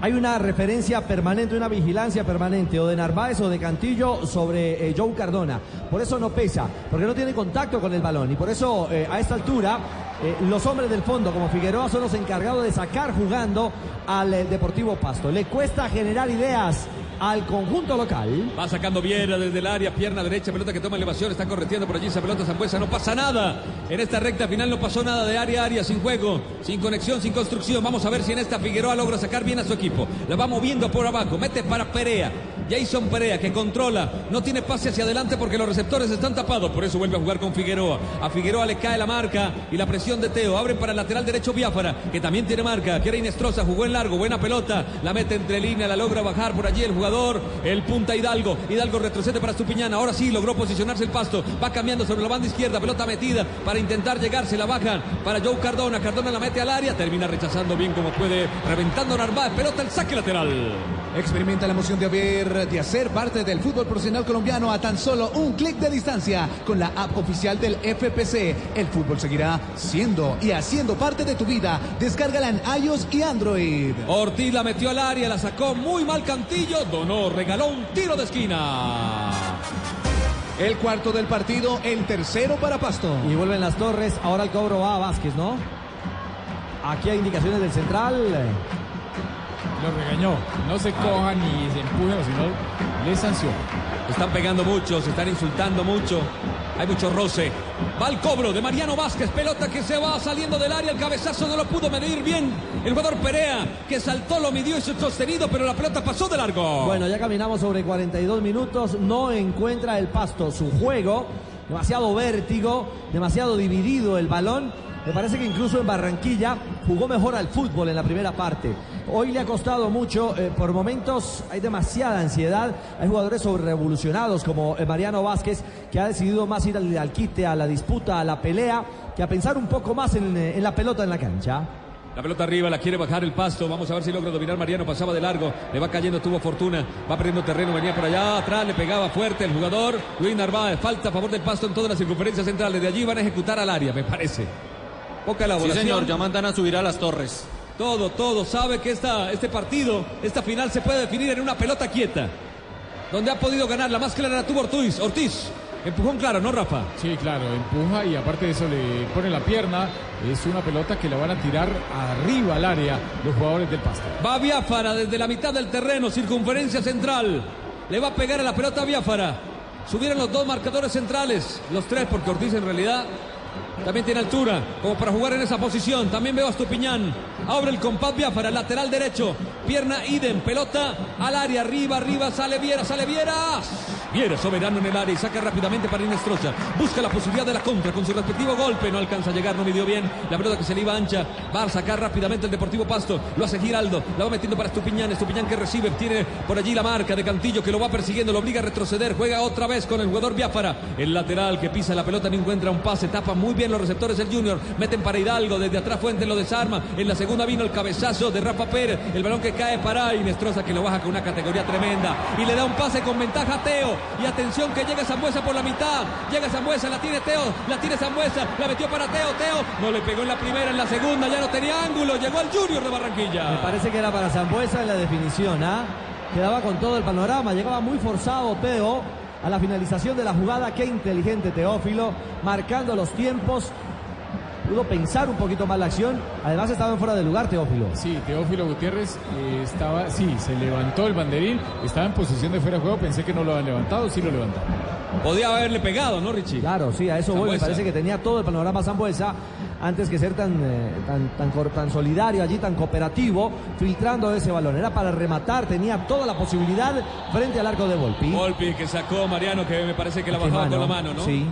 hay una referencia permanente, una vigilancia permanente o de Narváez o de Cantillo sobre eh, Joe Cardona. Por eso no pesa, porque no tiene contacto con el balón y por eso eh, a esta altura eh, los hombres del fondo como Figueroa son los encargados de sacar jugando al eh, Deportivo Pasto. Le cuesta generar ideas al conjunto local. Va sacando Viera desde el área, pierna derecha, pelota que toma elevación, está correteando por allí esa pelota Zambuesa, no pasa nada. En esta recta final no pasó nada de área a área, sin juego, sin conexión, sin construcción. Vamos a ver si en esta Figueroa logra sacar bien a su equipo. La va moviendo por abajo, mete para Perea. Jason Perea que controla, no tiene pase hacia adelante porque los receptores están tapados, por eso vuelve a jugar con Figueroa. A Figueroa le cae la marca y la presión de Teo. Abren para el lateral derecho Biafara, que también tiene marca. Que era Inestrosa, jugó en largo, buena pelota, la mete entre línea, la logra bajar por allí el jugador, el punta Hidalgo. Hidalgo retrocede para Estupiñán, ahora sí logró posicionarse el pasto, va cambiando sobre la banda izquierda, pelota metida para intentar llegar, se la bajan para Joe Cardona. Cardona la mete al área, termina rechazando bien como puede, reventando Narváez, pelota el saque lateral. Experimenta la emoción de haber de hacer parte del fútbol profesional colombiano a tan solo un clic de distancia con la app oficial del FPC. El fútbol seguirá siendo y haciendo parte de tu vida. Descárgala en iOS y Android. Ortiz la metió al área, la sacó muy mal Cantillo, donó, regaló un tiro de esquina. El cuarto del partido, el tercero para Pasto. Y vuelven las torres, ahora el cobro va a Vázquez, ¿no? Aquí hay indicaciones del central. Lo regañó. No se cojan ni se empujen, sino le sancionó. Están pegando mucho, se están insultando mucho. Hay mucho roce. Va el cobro de Mariano Vázquez. Pelota que se va saliendo del área. El cabezazo no lo pudo medir bien. El jugador Perea, que saltó, lo midió y se sostenido, pero la pelota pasó de largo. Bueno, ya caminamos sobre 42 minutos. No encuentra el pasto su juego. Demasiado vértigo, demasiado dividido el balón. Me parece que incluso en Barranquilla jugó mejor al fútbol en la primera parte. Hoy le ha costado mucho, eh, por momentos hay demasiada ansiedad. Hay jugadores sobrerevolucionados como eh, Mariano Vázquez, que ha decidido más ir al, al quite, a la disputa, a la pelea, que a pensar un poco más en, eh, en la pelota en la cancha. La pelota arriba, la quiere bajar el pasto. Vamos a ver si logra dominar Mariano. Pasaba de largo. Le va cayendo, tuvo fortuna. Va perdiendo terreno. Venía por allá atrás. Le pegaba fuerte el jugador. Luis Narváez. Falta a favor del pasto en todas las circunferencias centrales. De allí van a ejecutar al área, me parece. Poca Sí, elaboración. señor, ya mandan a subir a las torres. Todo, todo. Sabe que esta, este partido, esta final se puede definir en una pelota quieta. Donde ha podido ganar. La más clara la tuvo Ortiz. Ortiz. Empujón claro, ¿no, Rafa? Sí, claro, empuja y aparte de eso le pone la pierna. Es una pelota que la van a tirar arriba al área los jugadores del Pasto. Va Biafara desde la mitad del terreno, circunferencia central. Le va a pegar a la pelota a Biafara. Subieron los dos marcadores centrales, los tres, porque Ortiz en realidad también tiene altura, como para jugar en esa posición. También veo a Estupiñán. Abre el compás Biafara, lateral derecho. Pierna idem, pelota al área, arriba, arriba, sale Viera, sale Viera. Viera soberano en el área y saca rápidamente para Inestrosa. Busca la posibilidad de la contra con su respectivo golpe. No alcanza a llegar, no midió bien. La pelota que se le iba ancha. Va a sacar rápidamente el Deportivo Pasto. Lo hace Giraldo. La va metiendo para Estupiñán. Estupiñán que recibe. Tiene por allí la marca de Cantillo que lo va persiguiendo. Lo obliga a retroceder. Juega otra vez con el jugador Biafara. El lateral que pisa la pelota no encuentra un pase. Tapa muy bien los receptores el Junior. Meten para Hidalgo. Desde atrás Fuentes lo desarma. En la segunda vino el cabezazo de Rafa Pérez. El balón que cae para Inestrosa que lo baja con una categoría tremenda. Y le da un pase con ventaja a Teo. Y atención que llega Zambuesa por la mitad. Llega Zambuesa, la tiene Teo. La tiene Zambuesa. La metió para Teo. Teo no le pegó en la primera, en la segunda. Ya no tenía ángulo. Llegó al Junior de Barranquilla. Me parece que era para Zambuesa en la definición, ¿ah? Quedaba con todo el panorama, llegaba muy forzado Teo a la finalización de la jugada. Qué inteligente Teófilo, marcando los tiempos. Pudo pensar un poquito más la acción. Además estaba en fuera de lugar, Teófilo. Sí, Teófilo Gutiérrez eh, estaba, sí, se levantó el banderín, estaba en posición de fuera de juego, pensé que no lo habían levantado, sí lo levantaron. Podía haberle pegado, ¿no, Richie? Claro, sí, a eso voy. Me parece que tenía todo el panorama Zambuesa antes que ser tan, eh, tan, tan, tan solidario allí, tan cooperativo, filtrando ese balón. Era para rematar, tenía toda la posibilidad frente al arco de Volpi. Volpi que sacó Mariano, que me parece que la bajaba con la mano, ¿no? Sí.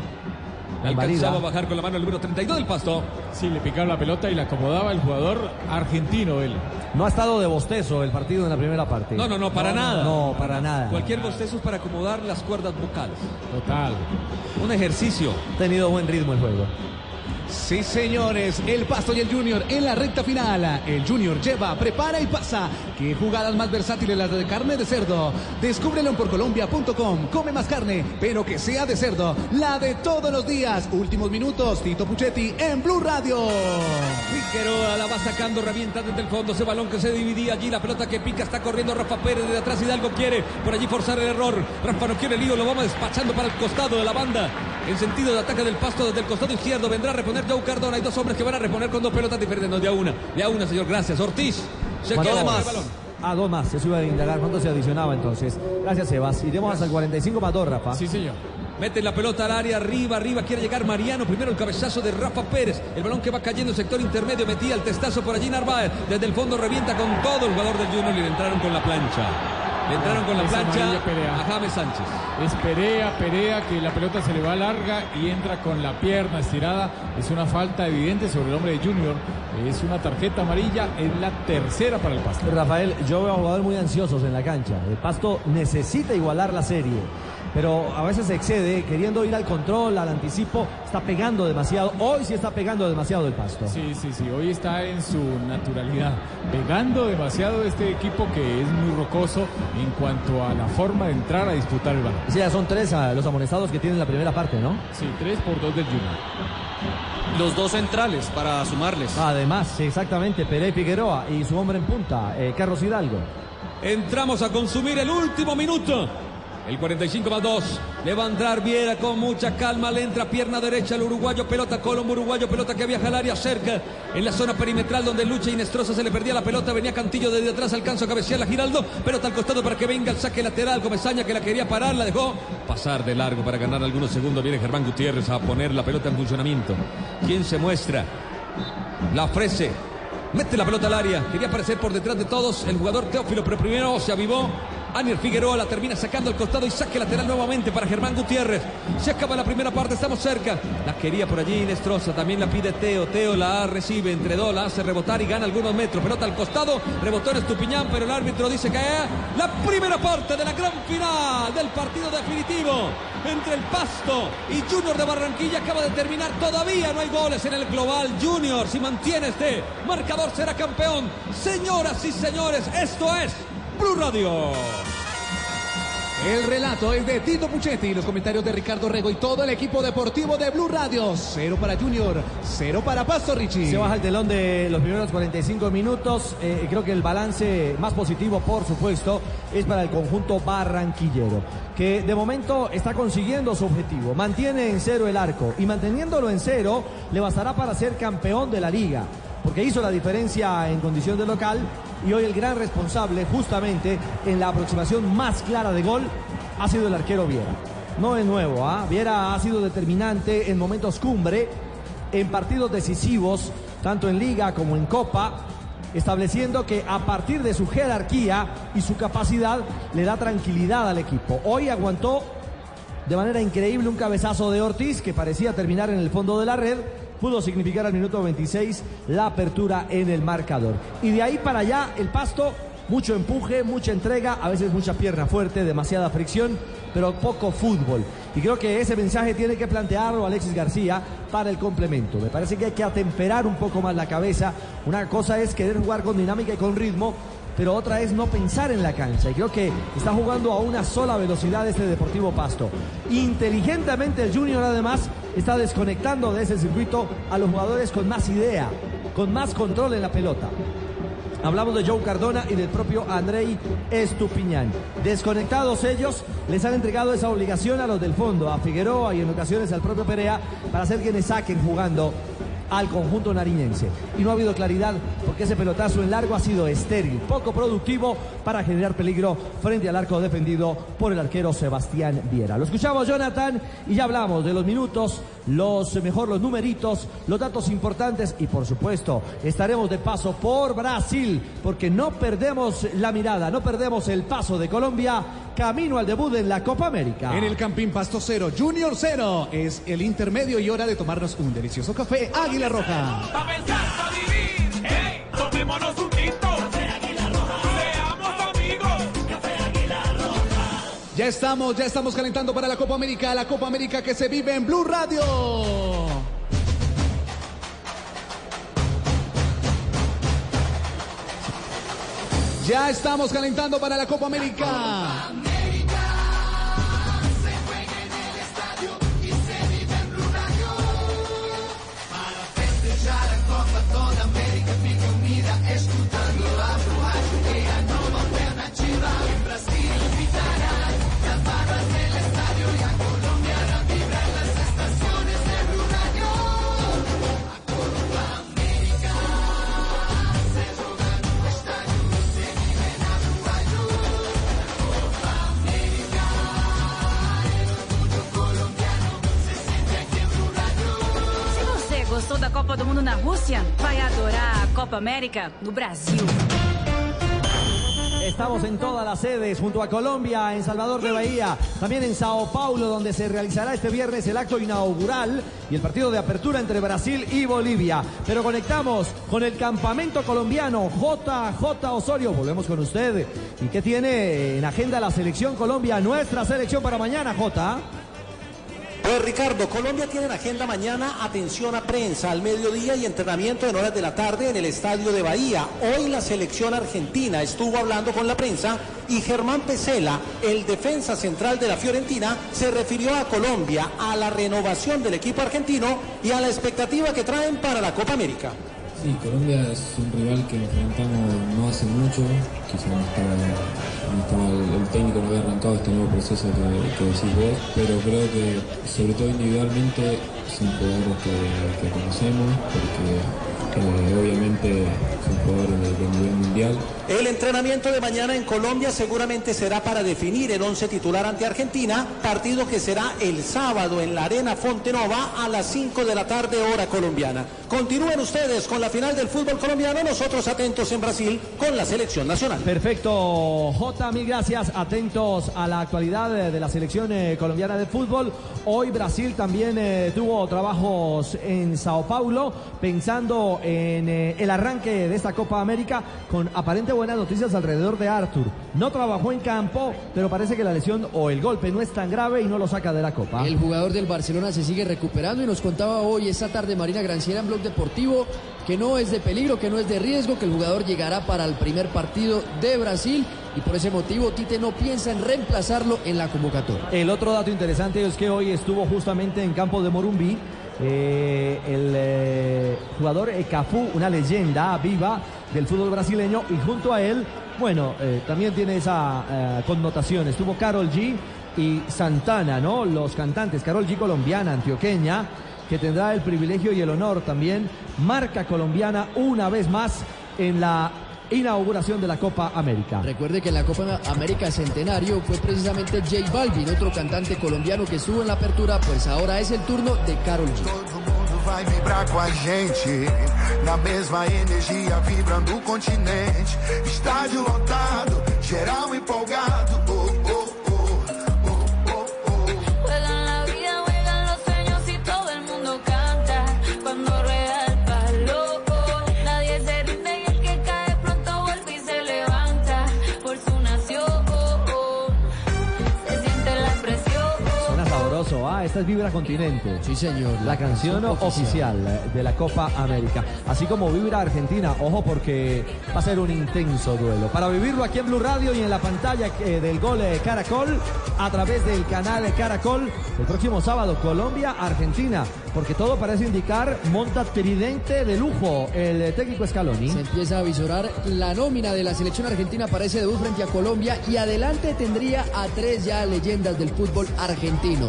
Alcanzaba a bajar con la mano el número 32 del pasto. Sí, le picaba la pelota y la acomodaba el jugador argentino él. No ha estado de bostezo el partido en la primera parte. No, no, no, para nada. No, para nada. Cualquier bostezo es para acomodar las cuerdas vocales. Total. Un ejercicio. Ha tenido buen ritmo el juego. Sí, señores, el Pasto y el Junior en la recta final. El Junior lleva, prepara y pasa. Qué jugadas más versátiles las de carne de cerdo. Descúbrelo en porcolombia.com. Come más carne, pero que sea de cerdo. La de todos los días. Últimos minutos, Tito Puchetti en Blue Radio. Figueroa la va sacando, revienta desde el fondo ese balón que se dividía allí, la pelota que pica, está corriendo Rafa Pérez de atrás, Hidalgo quiere por allí forzar el error, Rafa no quiere lío, lo vamos despachando para el costado de la banda, en sentido de ataque del pasto desde el costado izquierdo, vendrá a reponer Joe Cardona, hay dos hombres que van a reponer con dos pelotas diferentes, no de a una, de a una señor, gracias, Ortiz, se ¿Cuánto queda más? el balón. Ah, dos más. Eso iba a indagar. ¿Cuánto se adicionaba entonces? Gracias, Sebas. Iremos hasta el 45 más dos, Rafa. Sí, señor. Mete la pelota al área, arriba, arriba, quiere llegar Mariano, primero el cabezazo de Rafa Pérez, el balón que va cayendo en sector intermedio, metía el testazo por allí Narváez, desde el fondo revienta con todo el jugador del Junior y le entraron con la plancha. Le entraron con la Esa plancha Perea. a James Sánchez. Es Perea, Perea, que la pelota se le va larga y entra con la pierna estirada. Es una falta evidente sobre el hombre de Junior. Es una tarjeta amarilla, es la tercera para el Pasto. Rafael, yo veo a jugadores muy ansiosos en la cancha. El Pasto necesita igualar la serie, pero a veces se excede, queriendo ir al control, al anticipo, está pegando demasiado. Hoy sí está pegando demasiado el Pasto. Sí, sí, sí, hoy está en su naturalidad, pegando demasiado este equipo que es muy rocoso en cuanto a la forma de entrar a disputar el balón. Sí, ya son tres ah, los amonestados que tienen la primera parte, ¿no? Sí, tres por dos del Junior. Los dos centrales para sumarles. Además, exactamente, Pérez Figueroa y su hombre en punta, eh, Carlos Hidalgo. Entramos a consumir el último minuto. El 45 más 2. Le va a entrar Viera con mucha calma. Le entra pierna derecha al uruguayo. Pelota Colombo, uruguayo. Pelota que viaja al área cerca. En la zona perimetral donde lucha Inestrosa se le perdía la pelota. Venía Cantillo desde atrás. Alcanza a cabecear a Giraldo. Pelota al costado para que venga el saque lateral. Comesaña que la quería parar. La dejó pasar de largo para ganar algunos segundos. Viene Germán Gutiérrez a poner la pelota en funcionamiento. ¿Quién se muestra? La ofrece. Mete la pelota al área. Quería aparecer por detrás de todos el jugador Teófilo, pero primero se avivó. Aniel Figueroa la termina sacando al costado y saque lateral nuevamente para Germán Gutiérrez. Se acaba la primera parte, estamos cerca. La quería por allí Destroza, también la pide Teo. Teo la recibe entre dos, la hace rebotar y gana algunos metros. Pelota al costado, rebotó en Estupiñán, pero el árbitro dice que es la primera parte de la gran final del partido definitivo entre el Pasto y Junior de Barranquilla. Acaba de terminar, todavía no hay goles en el global. Junior, si mantiene este marcador, será campeón. Señoras y señores, esto es Blue Radio. El relato es de Tito Puchetti, los comentarios de Ricardo Rego y todo el equipo deportivo de Blue Radio. Cero para Junior, cero para Pasto Richie. Se baja el telón de los primeros 45 minutos. Eh, creo que el balance más positivo, por supuesto, es para el conjunto barranquillero, que de momento está consiguiendo su objetivo. Mantiene en cero el arco y manteniéndolo en cero le bastará para ser campeón de la liga, porque hizo la diferencia en condición de local y hoy el gran responsable justamente en la aproximación más clara de gol ha sido el arquero Viera. No es nuevo, ¿ah? Viera ha sido determinante en momentos cumbre en partidos decisivos, tanto en liga como en copa, estableciendo que a partir de su jerarquía y su capacidad le da tranquilidad al equipo. Hoy aguantó de manera increíble un cabezazo de Ortiz que parecía terminar en el fondo de la red. Pudo significar al minuto 26 la apertura en el marcador. Y de ahí para allá el pasto, mucho empuje, mucha entrega, a veces mucha pierna fuerte, demasiada fricción, pero poco fútbol. Y creo que ese mensaje tiene que plantearlo Alexis García para el complemento. Me parece que hay que atemperar un poco más la cabeza. Una cosa es querer jugar con dinámica y con ritmo, pero otra es no pensar en la cancha. Y creo que está jugando a una sola velocidad este Deportivo Pasto. Inteligentemente el Junior además está desconectando de ese circuito a los jugadores con más idea, con más control en la pelota. Hablamos de Joe Cardona y del propio Andrei Estupiñán. Desconectados ellos, les han entregado esa obligación a los del fondo, a Figueroa y en ocasiones al propio Perea, para ser quienes saquen jugando al conjunto nariñense. Y no ha habido claridad porque ese pelotazo en largo ha sido estéril, poco productivo para generar peligro frente al arco defendido por el arquero Sebastián Viera. Lo escuchamos, Jonathan, y ya hablamos de los minutos, los mejor los numeritos, los datos importantes y por supuesto estaremos de paso por Brasil porque no perdemos la mirada, no perdemos el paso de Colombia camino al debut en la Copa América. En el Campín Pasto Cero, Junior Cero, es el intermedio y hora de tomarnos un delicioso café Águila Roja. Pa' pensar, pa' vivir, hey, tomémonos un Ya estamos, ya estamos calentando para la Copa América, la Copa América que se vive en Blue Radio. Ya estamos calentando para la Copa América. Copa do Mundo na Rússia, vai adorar a Copa América no Brasil. Estamos en todas las sedes, junto a Colombia, en Salvador de Bahía, también en Sao Paulo, donde se realizará este viernes el acto inaugural y el partido de apertura entre Brasil y Bolivia. Pero conectamos con el campamento colombiano, JJ Osorio. Volvemos con usted. ¿Y qué tiene en agenda la selección Colombia, nuestra selección para mañana, J? Pues Ricardo, Colombia tiene en agenda mañana atención a prensa al mediodía y entrenamiento en horas de la tarde en el estadio de Bahía. Hoy la selección argentina estuvo hablando con la prensa y Germán Pesela, el defensa central de la Fiorentina, se refirió a Colombia, a la renovación del equipo argentino y a la expectativa que traen para la Copa América. Sí, Colombia es un rival que enfrentamos no hace mucho, quizá no estaba, el, técnico no había arrancado este nuevo proceso que, decís vos, pero creo que sobre todo individualmente son jugadores que, que conocemos, porque eh, obviamente son jugadores de, de nivel mundial. El entrenamiento de mañana en Colombia seguramente será para definir el once titular ante Argentina, partido que será el sábado en la Arena Fontenova a las 5 de la tarde hora colombiana. Continúen ustedes con la final del fútbol colombiano, nosotros atentos en Brasil con la selección nacional. Perfecto, J, mil gracias. Atentos a la actualidad de la selección eh, colombiana de fútbol. Hoy Brasil también eh, tuvo trabajos en Sao Paulo, pensando en eh, el arranque de esta Copa América con aparente buenas noticias alrededor de Arthur. No trabajó en campo, pero parece que la lesión o el golpe no es tan grave y no lo saca de la Copa. El jugador del Barcelona se sigue recuperando y nos contaba hoy, esta tarde, Marina Granciera en Blog Deportivo, que no es de peligro, que no es de riesgo, que el jugador llegará para el primer partido de Brasil y por ese motivo Tite no piensa en reemplazarlo en la convocatoria. El otro dato interesante es que hoy estuvo justamente en campo de Morumbí eh, el eh, jugador eh, Cafú, una leyenda viva del fútbol brasileño y junto a él, bueno, eh, también tiene esa eh, connotación. Estuvo Carol G y Santana, ¿no? Los cantantes, Carol G colombiana, antioqueña, que tendrá el privilegio y el honor también, marca colombiana una vez más en la inauguración de la Copa América. Recuerde que en la Copa América Centenario fue precisamente J Balvin, otro cantante colombiano que estuvo en la apertura, pues ahora es el turno de Carol G. vai vibrar com a gente. Na mesma energia, vibrando o continente. Estádio lotado, geral empolgado. Esta es Vibra Continente. Sí, señor. La canción oficial de la Copa América. Así como Vibra Argentina, ojo porque va a ser un intenso duelo. Para vivirlo aquí en Blue Radio y en la pantalla eh, del gol eh, Caracol, a través del canal Caracol, el próximo sábado, Colombia-Argentina. Porque todo parece indicar monta tridente de lujo el eh, técnico Scaloni. Se empieza a visorar la nómina de la selección argentina para ese debut frente a Colombia y adelante tendría a tres ya leyendas del fútbol argentino.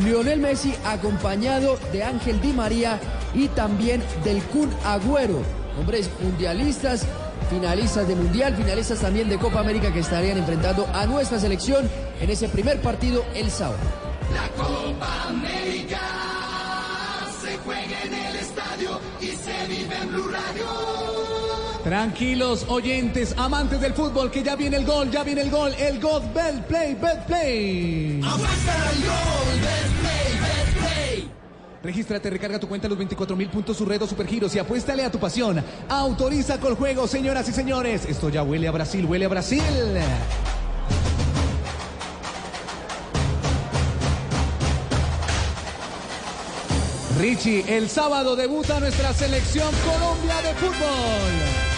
Lionel Messi acompañado de Ángel Di María y también del Kun Agüero, hombres mundialistas, finalistas de Mundial, finalistas también de Copa América que estarían enfrentando a nuestra selección en ese primer partido el sábado. La Copa América se juega Tranquilos, oyentes, amantes del fútbol, que ya viene el gol, ya viene el gol, el God Bell Play, Bet Play. Apuesta al gol, Bet Play, Bet Play. Regístrate, recarga tu cuenta los 24 mil puntos Surredo Supergiros y apuéstale a tu pasión. Autoriza con juego, señoras y señores. Esto ya huele a Brasil, huele a Brasil. Richie, el sábado debuta nuestra selección Colombia de fútbol.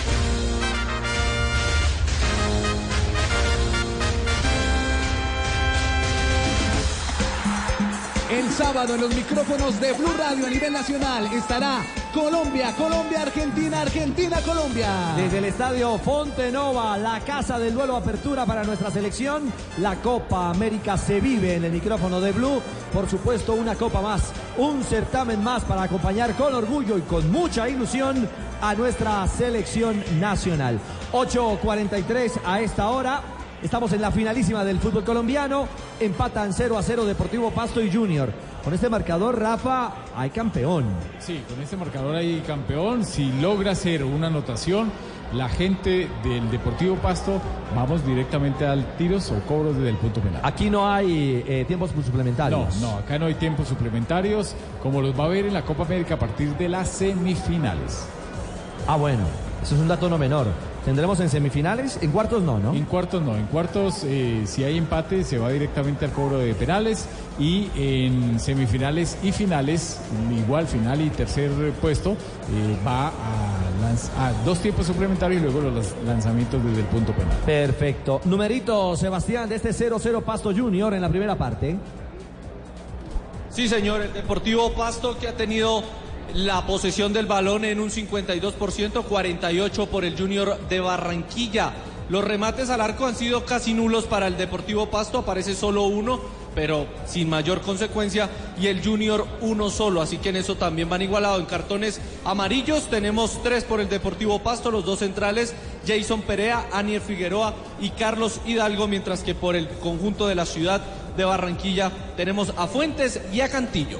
Sábado en los micrófonos de Blue Radio a nivel nacional estará Colombia, Colombia, Argentina, Argentina, Colombia. Desde el estadio Fontenova, la casa del duelo apertura para nuestra selección, la Copa América se vive en el micrófono de Blue. Por supuesto, una copa más, un certamen más para acompañar con orgullo y con mucha ilusión a nuestra selección nacional. 8.43 a esta hora. Estamos en la finalísima del fútbol colombiano. Empatan 0 a 0 Deportivo Pasto y Junior. Con este marcador, Rafa, hay campeón. Sí, con este marcador hay campeón. Si logra hacer una anotación, la gente del Deportivo Pasto, vamos directamente al tiros o cobros desde el punto penal. Aquí no hay eh, tiempos No, suplementarios. no, acá no hay tiempos suplementarios, como los va a ver en la Copa América a partir de las semifinales. Ah, bueno, eso es un dato no menor. ¿Tendremos en semifinales? En cuartos no, ¿no? En cuartos no, en cuartos eh, si hay empate se va directamente al cobro de penales y en semifinales y finales, igual final y tercer puesto, eh, va a, lanz- a dos tiempos suplementarios y luego los lanzamientos desde el punto penal. Perfecto. Numerito, Sebastián, de este 0-0 Pasto Junior en la primera parte. Sí, señor, el Deportivo Pasto que ha tenido la posesión del balón en un 52%, 48 por el Junior de Barranquilla. Los remates al arco han sido casi nulos para el Deportivo Pasto, aparece solo uno, pero sin mayor consecuencia, y el Junior uno solo, así que en eso también van igualados. En cartones amarillos tenemos tres por el Deportivo Pasto, los dos centrales, Jason Perea, Anier Figueroa y Carlos Hidalgo, mientras que por el conjunto de la ciudad de Barranquilla tenemos a Fuentes y a Cantillo.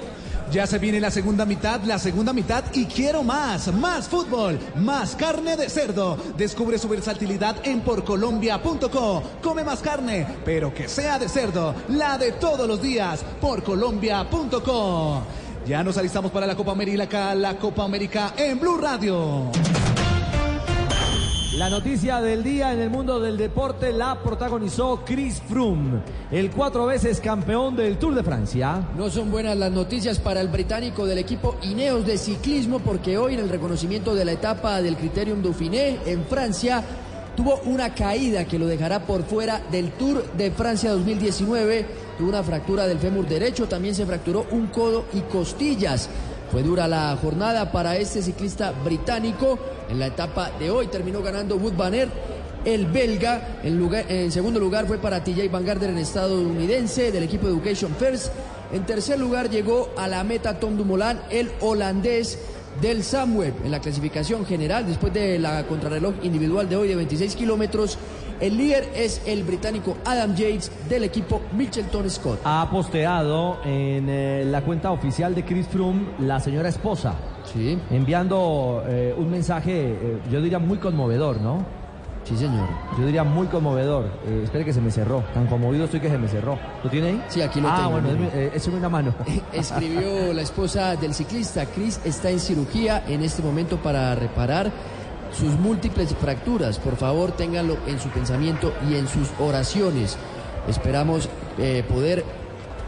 Ya se viene la segunda mitad, la segunda mitad y quiero más, más fútbol, más carne de cerdo. Descubre su versatilidad en porcolombia.co. Come más carne, pero que sea de cerdo, la de todos los días, porcolombia.co. Ya nos alistamos para la Copa América, la Copa América en Blue Radio. La noticia del día en el mundo del deporte la protagonizó Chris Froome, el cuatro veces campeón del Tour de Francia. No son buenas las noticias para el británico del equipo Ineos de ciclismo porque hoy en el reconocimiento de la etapa del Criterium Dauphiné en Francia tuvo una caída que lo dejará por fuera del Tour de Francia 2019. Tuvo una fractura del fémur derecho, también se fracturó un codo y costillas. Fue dura la jornada para este ciclista británico. En la etapa de hoy terminó ganando Wood Van Aert, el belga. En, segundo lugar fue para TJ Van Gardner, estadounidense, del equipo Education First. En tercer lugar llegó a la meta Tom Dumoulin, el holandés del Samweb. En la clasificación general, después de la contrarreloj individual de hoy de 26 kilómetros, el líder es el británico Adam Yates del equipo Mitchelton Scott. Ha posteado en eh, la cuenta oficial de Chris Froome la señora esposa. Sí. Enviando eh, un mensaje, eh, yo diría muy conmovedor, ¿no? Sí, señor. Yo diría muy conmovedor. Eh, espere que se me cerró. Tan conmovido estoy que se me cerró. ¿Lo tiene ahí? Sí, aquí lo ah, tengo, bueno, mire. es- eh, écheme una mano. Escribió la esposa del ciclista. Chris está en cirugía en este momento para reparar sus múltiples fracturas. Por favor, ténganlo en su pensamiento y en sus oraciones. Esperamos eh, poder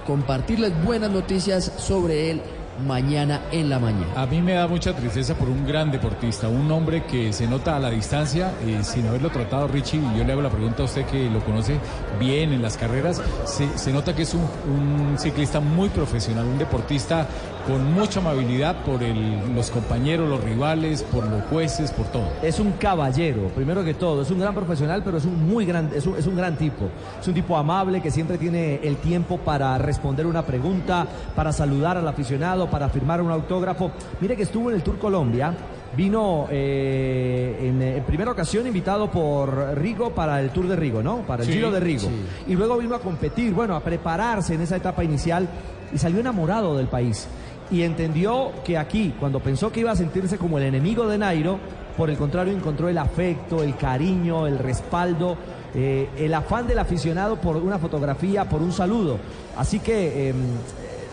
compartirles buenas noticias sobre él mañana en la mañana. A mí me da mucha tristeza por un gran deportista, un hombre que se nota a la distancia, eh, sin haberlo tratado Richie, y yo le hago la pregunta a usted que lo conoce bien en las carreras, se, se nota que es un, un ciclista muy profesional, un deportista con mucha amabilidad por el- los compañeros, los rivales, por los jueces, por todo. Es un caballero, primero que todo, es un gran profesional, pero es un muy gran, es un, es un gran tipo. Es un tipo amable que siempre tiene el tiempo para responder una pregunta, para saludar al aficionado, para firmar un autógrafo. Mire que estuvo en el Tour Colombia. Vino eh, en, en primera ocasión invitado por Rigo para el Tour de Rigo, ¿no? Para el Sí, Giro de Rigo. sí. Y luego vino a competir, bueno, a prepararse en esa etapa inicial y salió enamorado del país. Y entendió que aquí, cuando pensó que iba a sentirse como el enemigo de Nairo, por el contrario encontró el afecto, el cariño, el respaldo, eh, el afán del aficionado por una fotografía, por un saludo. Así que eh,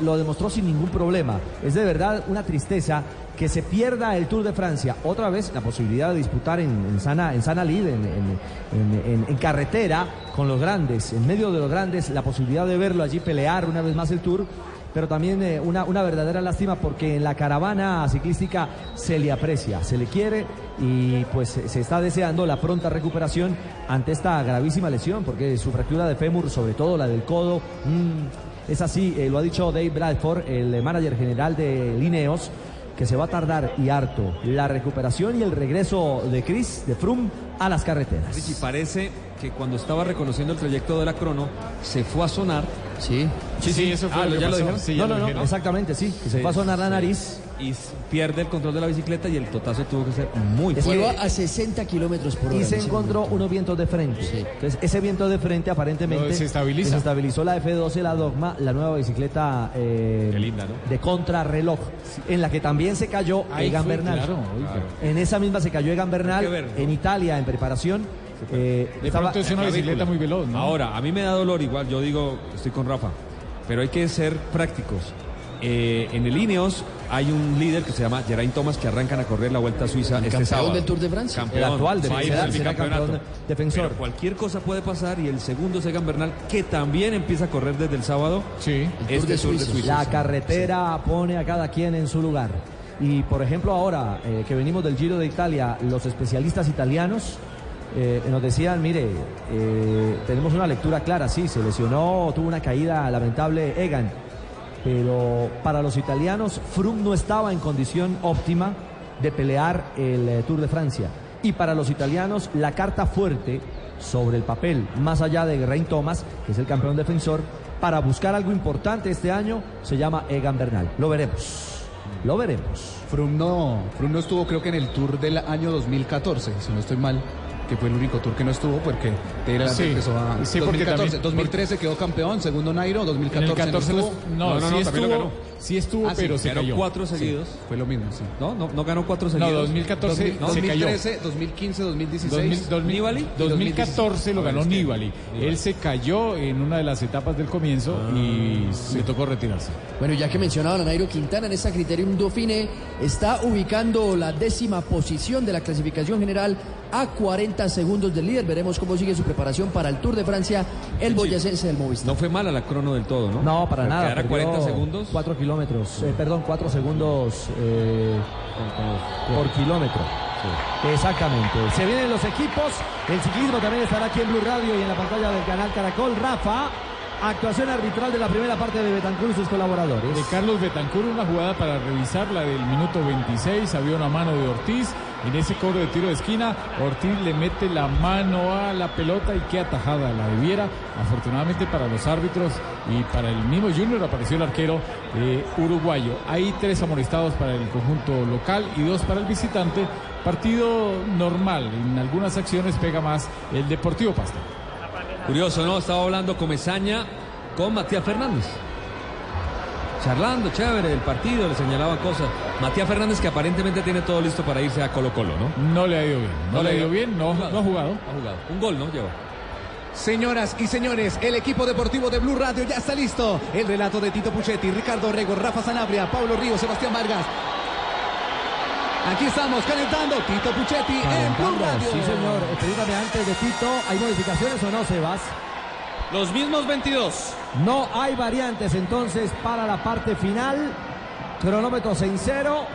lo demostró sin ningún problema. Es de verdad una tristeza que se pierda el Tour de Francia. Otra vez la posibilidad de disputar en, en sana, en sana en carretera, con los grandes, en medio de los grandes, la posibilidad de verlo allí pelear una vez más el Tour. Pero también eh, una, una verdadera lástima porque en la caravana ciclística se le aprecia, se le quiere y pues se está deseando la pronta recuperación ante esta gravísima lesión porque su fractura de fémur, sobre todo la del codo, mm, es así, eh, lo ha dicho Dave Bradford, el manager general de Lineos, que se va a tardar y harto la recuperación y el regreso de Chris, de Froome, a las carreteras. Richie, parece que cuando estaba reconociendo el trayecto de la crono, se fue a sonar. Sí. Sí, sí, eso fue Ah, lo que ¿ya lo pasó. dijeron? Sí, ya no, lo no, no, exactamente, sí, que se fue a sonar la nariz. Y pierde el control de la bicicleta y el totazo tuvo que ser muy fuerte. Llegó a 60 kilómetros por hora. Y se encontró momento. unos vientos de frente. Entonces, ese viento de frente aparentemente desestabiliza. desestabilizó la F12, la Dogma, la nueva bicicleta eh, Qué linda, ¿no? de contrarreloj, en la que también se cayó Ahí Egan fue, Bernal. claro. En esa misma se cayó Egan Bernal en Italia en preparación. Eh, De estaba- pronto es una bicicleta muy veloz, ¿no? Ahora, a mí me da dolor igual, yo digo, estoy con Rafa, pero hay que ser prácticos. Eh, en el Ineos hay un líder que se llama Geraint Thomas que arrancan a correr la Vuelta a Suiza este campeón sábado. del Tour de Francia. Campeón. El actual, Sí, será- el será campeón defensor. Pero cualquier cosa puede pasar y el segundo es Egan Bernal que también empieza a correr desde el sábado. Sí. Este de Tour de Suiza. Suiza. La carretera pone a cada quien en su lugar. Y por ejemplo ahora eh, que venimos del Giro de Italia, los especialistas italianos eh, nos decían, mire, eh, tenemos una lectura clara, sí, se lesionó, tuvo una caída lamentable Egan, pero para los italianos Froome no estaba en condición óptima de pelear el eh, Tour de Francia. Y para los italianos la carta fuerte sobre el papel, más allá de Geraint Thomas, que es el campeón defensor, para buscar algo importante este año, se llama Egan Bernal. Lo veremos. Lo veremos. Froome no, Froome no estuvo creo que en el Tour del año 2014, si no estoy mal, que fue el único Tour que no estuvo porque Taylor Sí, empezó a... sí, porque 2014, también- 2013 quedó campeón, segundo Nairo, En 2014 el 14 no no, estuvo. no, No, no, sí no, también estuvo, lo ganó. Sí estuvo, Ah, sí, pero se Ganó cayó. cuatro seguidos. Fue lo mismo, sí. No, no, no ganó cuatro No, seguidos. 2014 Dos mil- se cayó. 2013, 2015, 2016. 2000, 2000, ¿Nibali? 2014 lo ganó Nibali. Él se cayó en una de las etapas del comienzo y le tocó retirarse. Bueno, ya que mencionaban a Nairo Quintana en esta Criterium Dauphiné, está ubicando la décima posición de la clasificación general a 40 segundos del líder. Veremos cómo sigue su preparación para el Tour de Francia, el boyacense del Movistar. No fue mala la crono del todo, ¿no? No, para nada. Quedar a 40 segundos. 4 kilómetros, eh, perdón, 4 segundos eh, por kilómetro. Exactamente. Se vienen los equipos. El ciclismo también estará aquí en Blue Radio y en la pantalla del canal Caracol. Rafa, actuación arbitral de la primera parte de Betancur y sus colaboradores. De Carlos Betancur, una jugada para revisar, la del minuto 26. Había una mano de Ortiz. En ese cobro de tiro de esquina, Ortiz le mete la mano a la pelota y qué atajada la debiera. Afortunadamente para los árbitros y para el mismo Junior apareció el arquero eh, uruguayo. Hay tres amonestados para el conjunto local y dos para el visitante. Partido normal. En algunas acciones pega más el Deportivo Pasto. Curioso, ¿no? Estaba hablando Comesaña con Matías Fernández. Charlando, chévere, el partido, le señalaba cosas. Matías Fernández que aparentemente tiene todo listo para irse a Colo Colo, ¿no? No le ha ido bien. No, le ha ido bien, no, no ha jugado. Ha jugado. Un gol, ¿no? Lleva. Señoras y señores, el equipo deportivo de Blue Radio ya está listo. El relato de Tito Puchetti, Ricardo Rego, Rafa Sanabria, Pablo Río, Sebastián Vargas. Aquí estamos calentando Tito Puchetti en Blue Radio. Sí, señor. Permítame antes de Tito, ¿hay modificaciones o no, Sebas? Los mismos 22. No hay variantes entonces para la parte final. Cronómetros en cero.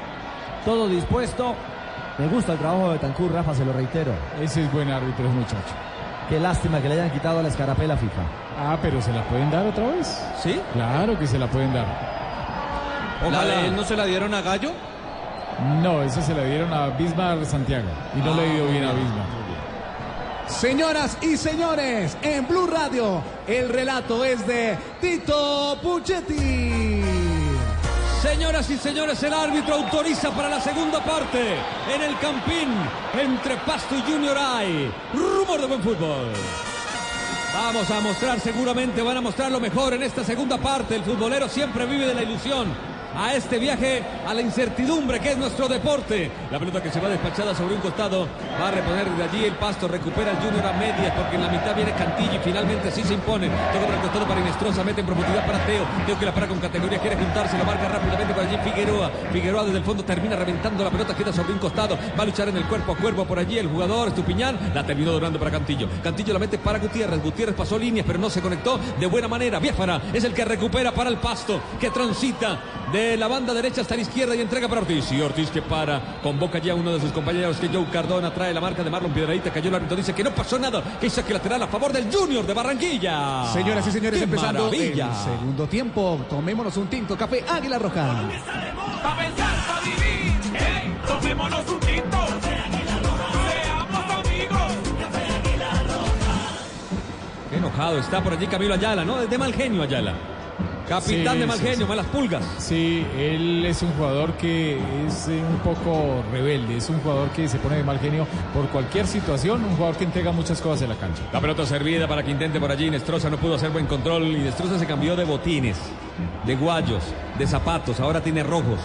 Todo dispuesto. Me gusta el trabajo de Betancur, Rafa, se lo reitero. Ese es buen árbitro, es muchacho. Qué lástima que le hayan quitado la escarapela FIFA. Ah, pero se la pueden dar otra vez. ¿Sí? Claro que se la pueden dar. ¿La de él no se la dieron a Gallo? No, esa se la dieron a Bismar Santiago. Y no le ha ido bien a Bismar. Señoras y señores, en Blue Radio, el relato es de Tito Puchetti. Señoras y señores, el árbitro autoriza para la segunda parte en el Campín entre Pasto y Junior High. Rumor de buen fútbol. Vamos a mostrar, seguramente van a mostrar lo mejor en esta segunda parte. El futbolero siempre vive de la ilusión. A este viaje, a la incertidumbre que es nuestro deporte. La pelota que se va despachada sobre un costado va a reponer de allí el pasto. Recupera el Junior a medias porque en la mitad viene Cantillo y finalmente sí se impone. Toca para el costado para Inestrosa, mete en profundidad para Teo. Teo que la para con categoría, quiere juntarse, lo marca rápidamente por allí Figueroa. Figueroa desde el fondo termina reventando la pelota, queda sobre un costado. Va a luchar en el cuerpo a cuerpo por allí el jugador Estupiñán. La terminó durando para Cantillo. Cantillo la mete para Gutiérrez. Gutiérrez pasó líneas, pero no se conectó de buena manera. Biafara es el que recupera para el pasto, que transita de la banda derecha hasta la izquierda y entrega para Ortiz. Y Ortiz que para, convoca ya a uno de sus compañeros que Joe Cardona trae la marca de Marlon Piedradita. Cayó el árbitro, dice que no pasó nada, que saque lateral a favor del Junior de Barranquilla. Señoras y señores, ¡Qué empezando maravilla! el segundo tiempo. Tomémonos un tinto, café Águila Roja. Pa' pensar, pa' vivir. Hey, tomémonos un tinto. Qué enojado está por allí Camilo Ayala, ¿no? De mal genio Ayala. Capitán Sí, de mal genio, sí. malas pulgas. Sí, él es un jugador que es eh, un poco rebelde, es un jugador que se pone de mal genio por cualquier situación, un jugador que entrega muchas cosas en la cancha. La pelota servida para que intente por allí. Nestroza no pudo hacer buen control y Nestroza se cambió de botines, de guayos, de zapatos. Ahora tiene rojos.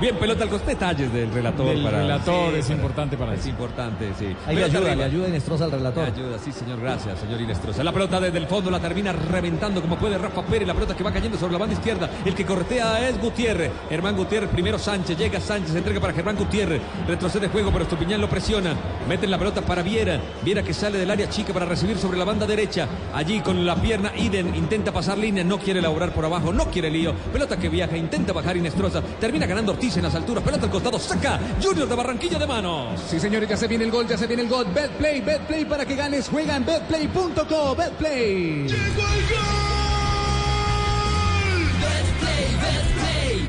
Bien, pelota al costado. Detalles del relator. Del para... relator es importante para Es eso. importante, sí. Ahí le ayuda, arriba. le ayuda Inestrosa al Le relator. ayuda, sí, señor. Gracias, señor Inestrosa. La pelota desde el fondo la termina reventando como puede Rafa Pérez. La pelota que va cayendo sobre la banda izquierda. El que corretea es Gutiérrez. Germán Gutiérrez, primero Sánchez. Llega Sánchez, entrega para Germán Gutiérrez. Retrocede juego, pero Estupiñán lo presiona. Meten la pelota para Viera. Viera que sale del área chica para recibir sobre la banda derecha. Allí con la pierna, Iden intenta pasar línea. No quiere elaborar por abajo, no quiere lío. Pelota que viaja, intenta bajar Inestrosa. Termina ganando Ortiz en las alturas. Pelota al costado, saca Junior de Barranquilla de manos. Sí, señores, ya se viene el gol, ya se viene el gol. Betplay, Betplay para que ganes. Juega en betplay.co. Betplay.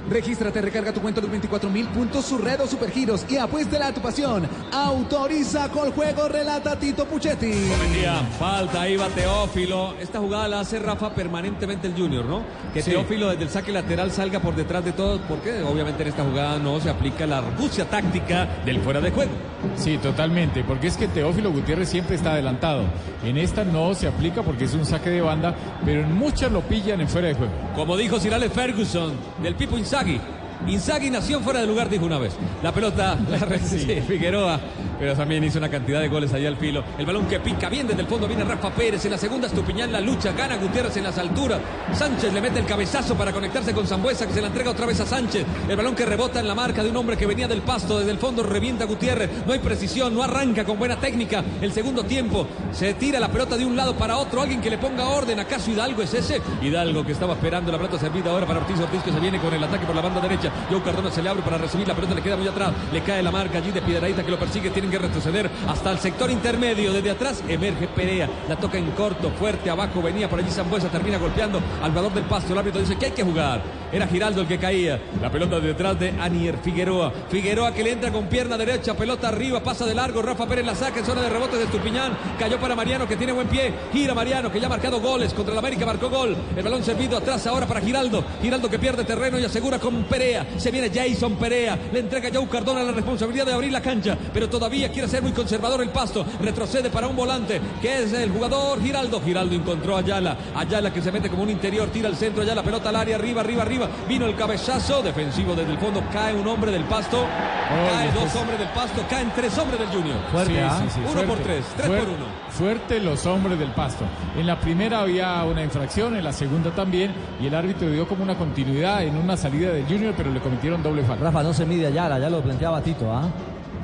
Regístrate, recarga tu cuenta de los 24 mil puntos, su red o supergiros y apuéstela a tu pasión. Autoriza con juego, relata Tito Puchetti. Día, falta, ahí va Teófilo. Esta jugada la hace Rafa permanentemente el Junior, ¿no? Que Sí. Teófilo desde el saque lateral salga por detrás de todos, porque obviamente en esta jugada no se aplica la argucia táctica del fuera de juego. Sí, totalmente, porque es que Teófilo Gutiérrez siempre está adelantado. En esta no se aplica porque es un saque de banda, pero en muchas lo pillan en fuera de juego. Como dijo Sir Alex Ferguson, del Pipo Inzaghi. Inzaghi nació fuera de lugar, dijo una vez. La pelota la recibe Figueroa, pero también hizo una cantidad de goles ahí al filo. El balón que pica bien desde el fondo viene Rafa Pérez. En la segunda Estupiñán la lucha, gana Gutiérrez en las alturas. Sánchez le mete el cabezazo para conectarse con Zambuesa, que se la entrega otra vez a Sánchez. El balón que rebota en la marca de un hombre que venía del pasto. Desde el fondo revienta Gutiérrez. No hay precisión, no arranca con buena técnica. El segundo tiempo se tira la pelota de un lado para otro. Alguien que le ponga orden. ¿Acaso Hidalgo es ese? Hidalgo que estaba esperando la pelota servida ahora para Ortiz. Ortiz que se viene con el ataque por la banda derecha. Joe Cardona se le abre para recibir la pelota, le queda muy atrás. Le cae la marca allí de Piedradita que lo persigue. Tienen que retroceder hasta el sector intermedio. Desde atrás emerge Perea. La toca en corto, fuerte, abajo. Venía por allí Zambuesa, termina golpeando al valor del pasto. El árbitro dice que hay que jugar. Era Giraldo el que caía. La pelota detrás de Anier Figueroa. Figueroa que le entra con pierna derecha, pelota arriba, pasa de largo. Rafa Pérez la saca en zona de rebote de Estupiñán. Cayó para Mariano que tiene buen pie. Gira Mariano que ya ha marcado goles contra el América, marcó gol. El balón servido atrás ahora para Giraldo. Giraldo que pierde terreno y asegura con Perea. Se viene Jason Perea. Le entrega a Joe Cardona la responsabilidad de abrir la cancha. Pero todavía quiere ser muy conservador el pasto. Retrocede para un volante que es el jugador Giraldo. Giraldo encontró a Ayala. Ayala que se mete como un interior, tira al centro. Ya la pelota al área, arriba, arriba, arriba. Vino el cabezazo defensivo desde el fondo. Cae un hombre del pasto. Cae dos hombres del pasto. Caen tres hombres del Junior. Sí, sí, sí, Uno fuerte. por tres, tres por uno. Fuerte los hombres del pasto. En la primera había una infracción, en la segunda también, y el árbitro dio como una continuidad en una salida del Junior, pero le cometieron doble falta. Rafa, no se mide Ayala, ya lo planteaba Tito, ¿ah?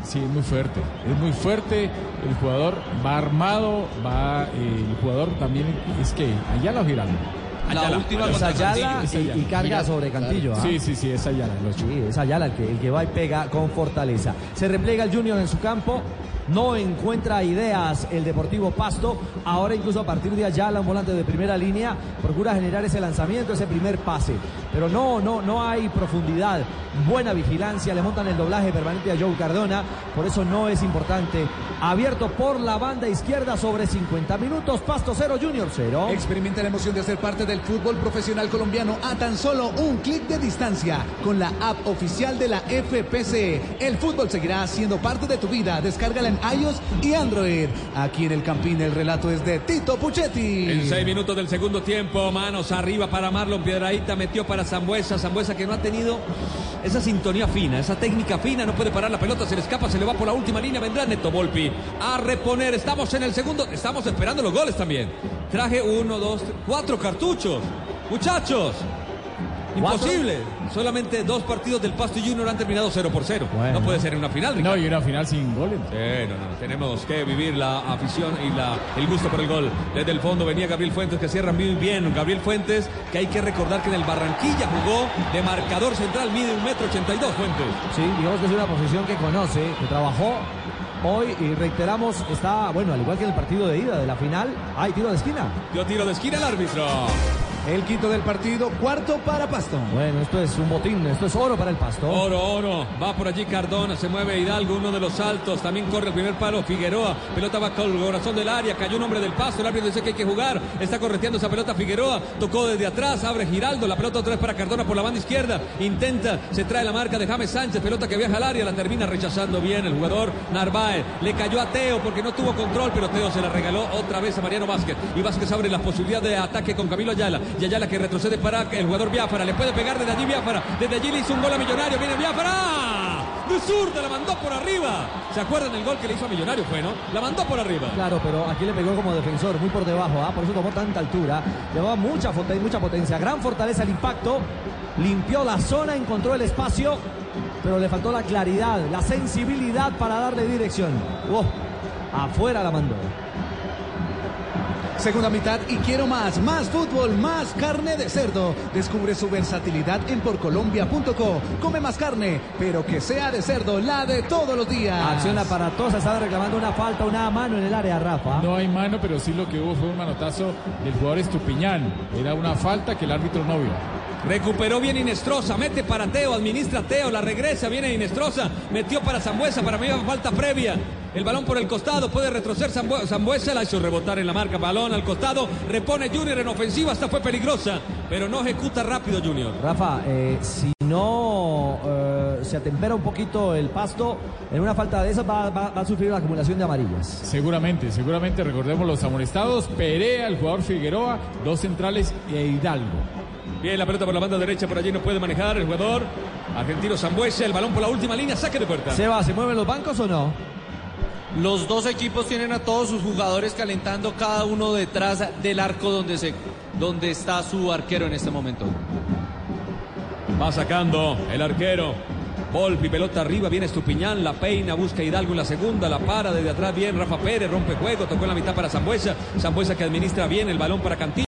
Sí, es muy fuerte. Es muy fuerte. El jugador va armado, va. eh, el jugador también es que Ayala o Giraldo. La última Es Ayala Cantillo. y, y carga sobre Cantillo, ¿ah? Sí, sí, sí, es Ayala. el. Sí, es Ayala el que, el que va y pega con fortaleza. Se replega el Junior en su campo. No encuentra ideas el Deportivo Pasto. Ahora incluso a partir de Ayala, un volante de primera línea, procura generar ese lanzamiento, ese primer pase. Pero no, no, no hay profundidad. Buena vigilancia, le montan el doblaje permanente a Joe Cardona, por eso no es importante. Abierto por la banda izquierda sobre 50 minutos, Pasto 0, Junior 0. Experimenta la emoción de hacer parte del fútbol profesional colombiano a tan solo un clic de distancia con la app oficial de la FPC. El fútbol seguirá siendo parte de tu vida. Descárgala en iOS y Android. Aquí en el Campín el relato es de Tito Puchetti. En seis minutos del segundo tiempo, manos arriba para Marlon Piedraíta, metió para Zambuesa, Zambuesa que no ha tenido esa sintonía fina, esa técnica fina, no puede parar la pelota, se le escapa, se le va por la última línea, vendrá Neto Volpi a reponer, estamos en el segundo, estamos esperando los goles también. Traje uno, dos, tres, cuatro cartuchos, muchachos. Imposible. Solamente dos partidos del Pasto Junior han terminado 0 por 0. No puede ser en una final, No, y una final sin goles. Sí, no, no, tenemos que vivir la afición y la, el gusto por el gol. Desde el fondo venía Gabriel Fuentes que cierra muy bien. Gabriel Fuentes, que hay que recordar que en el Barranquilla jugó de marcador central, mide un metro ochenta y dos Fuentes. Sí, digamos que es una posición que conoce, que trabajó hoy y reiteramos, está, bueno, al igual que en el partido de ida de la final, hay tiro de esquina. Dio tiro de esquina el árbitro. El quinto del partido, cuarto para Pasto. Bueno, esto es un botín, esto es oro para el Pasto. Oro, oro. Va por allí Cardona, se mueve Hidalgo, uno de los saltos. También corre el primer palo Figueroa. Pelota va con el corazón del área. Cayó un hombre del Pasto. El árbitro dice que hay que jugar. Está correteando esa pelota Figueroa. Tocó desde atrás. Abre Giraldo. La pelota otra vez para Cardona por la banda izquierda. Intenta, se trae la marca de James Sánchez. Pelota que viaja al área. La termina rechazando bien el jugador Narváez. Le cayó a Teo porque no tuvo control, pero Teo se la regaló otra vez a Mariano Vázquez. Y Vázquez abre la posibilidad de ataque con Camilo Ayala. Y Ayala que retrocede para el jugador Biafara. Le puede pegar desde allí Biafara. Desde allí le hizo un gol a Millonario. Viene Biafara. De zurda la mandó por arriba. ¿Se acuerdan el gol que le hizo a Millonario? Fue, ¿no? La mandó por arriba. Claro, pero aquí le pegó como defensor, muy por debajo, ¿ah? por eso tomó tanta altura. Llevaba mucha, mucha potencia, gran fortaleza el impacto. Limpió la zona, encontró el espacio, pero le faltó la claridad, la sensibilidad para darle dirección. Oh, afuera la mandó. Segunda mitad y quiero más, más fútbol, más carne de cerdo. Descubre su versatilidad en porcolombia.co. Come más carne, pero que sea de cerdo, la de todos los días. Acción aparatosa, estaba reclamando una falta, una mano en el área, Rafa. No hay mano, pero sí lo que hubo fue un manotazo del jugador Estupiñán. Era una falta que el árbitro no vio. Recuperó bien Inestrosa, mete para Teo, administra Teo, la regresa, viene Inestrosa, metió para Zambuesa, para mí falta previa. El balón por el costado, puede retroceder Zambu- Zambuesa, la hizo rebotar en la marca, balón al costado, repone Junior en ofensiva, hasta fue peligrosa, pero no ejecuta rápido Junior. Rafa, eh, si no eh, se atempera un poquito el pasto, en una falta de esas va, va- va a sufrir la acumulación de amarillas. Seguramente, seguramente recordemos los amonestados. Perea, el jugador Figueroa, dos centrales e Hidalgo. Bien, la pelota por la banda derecha, por allí no puede manejar el jugador argentino Zambuesa, el balón por la última línea, saque de puerta. Seba, ¿se mueven los bancos o no? Los dos equipos tienen a todos sus jugadores calentando cada uno detrás del arco donde, se, donde está su arquero en este momento. Va sacando el arquero. Volpi, pelota arriba, viene Estupiñán, la peina, busca Hidalgo en la segunda, la para desde atrás bien, Rafa Pérez, rompe juego, tocó en la mitad para Zambuesa, Zambuesa que administra bien el balón para Cantillo.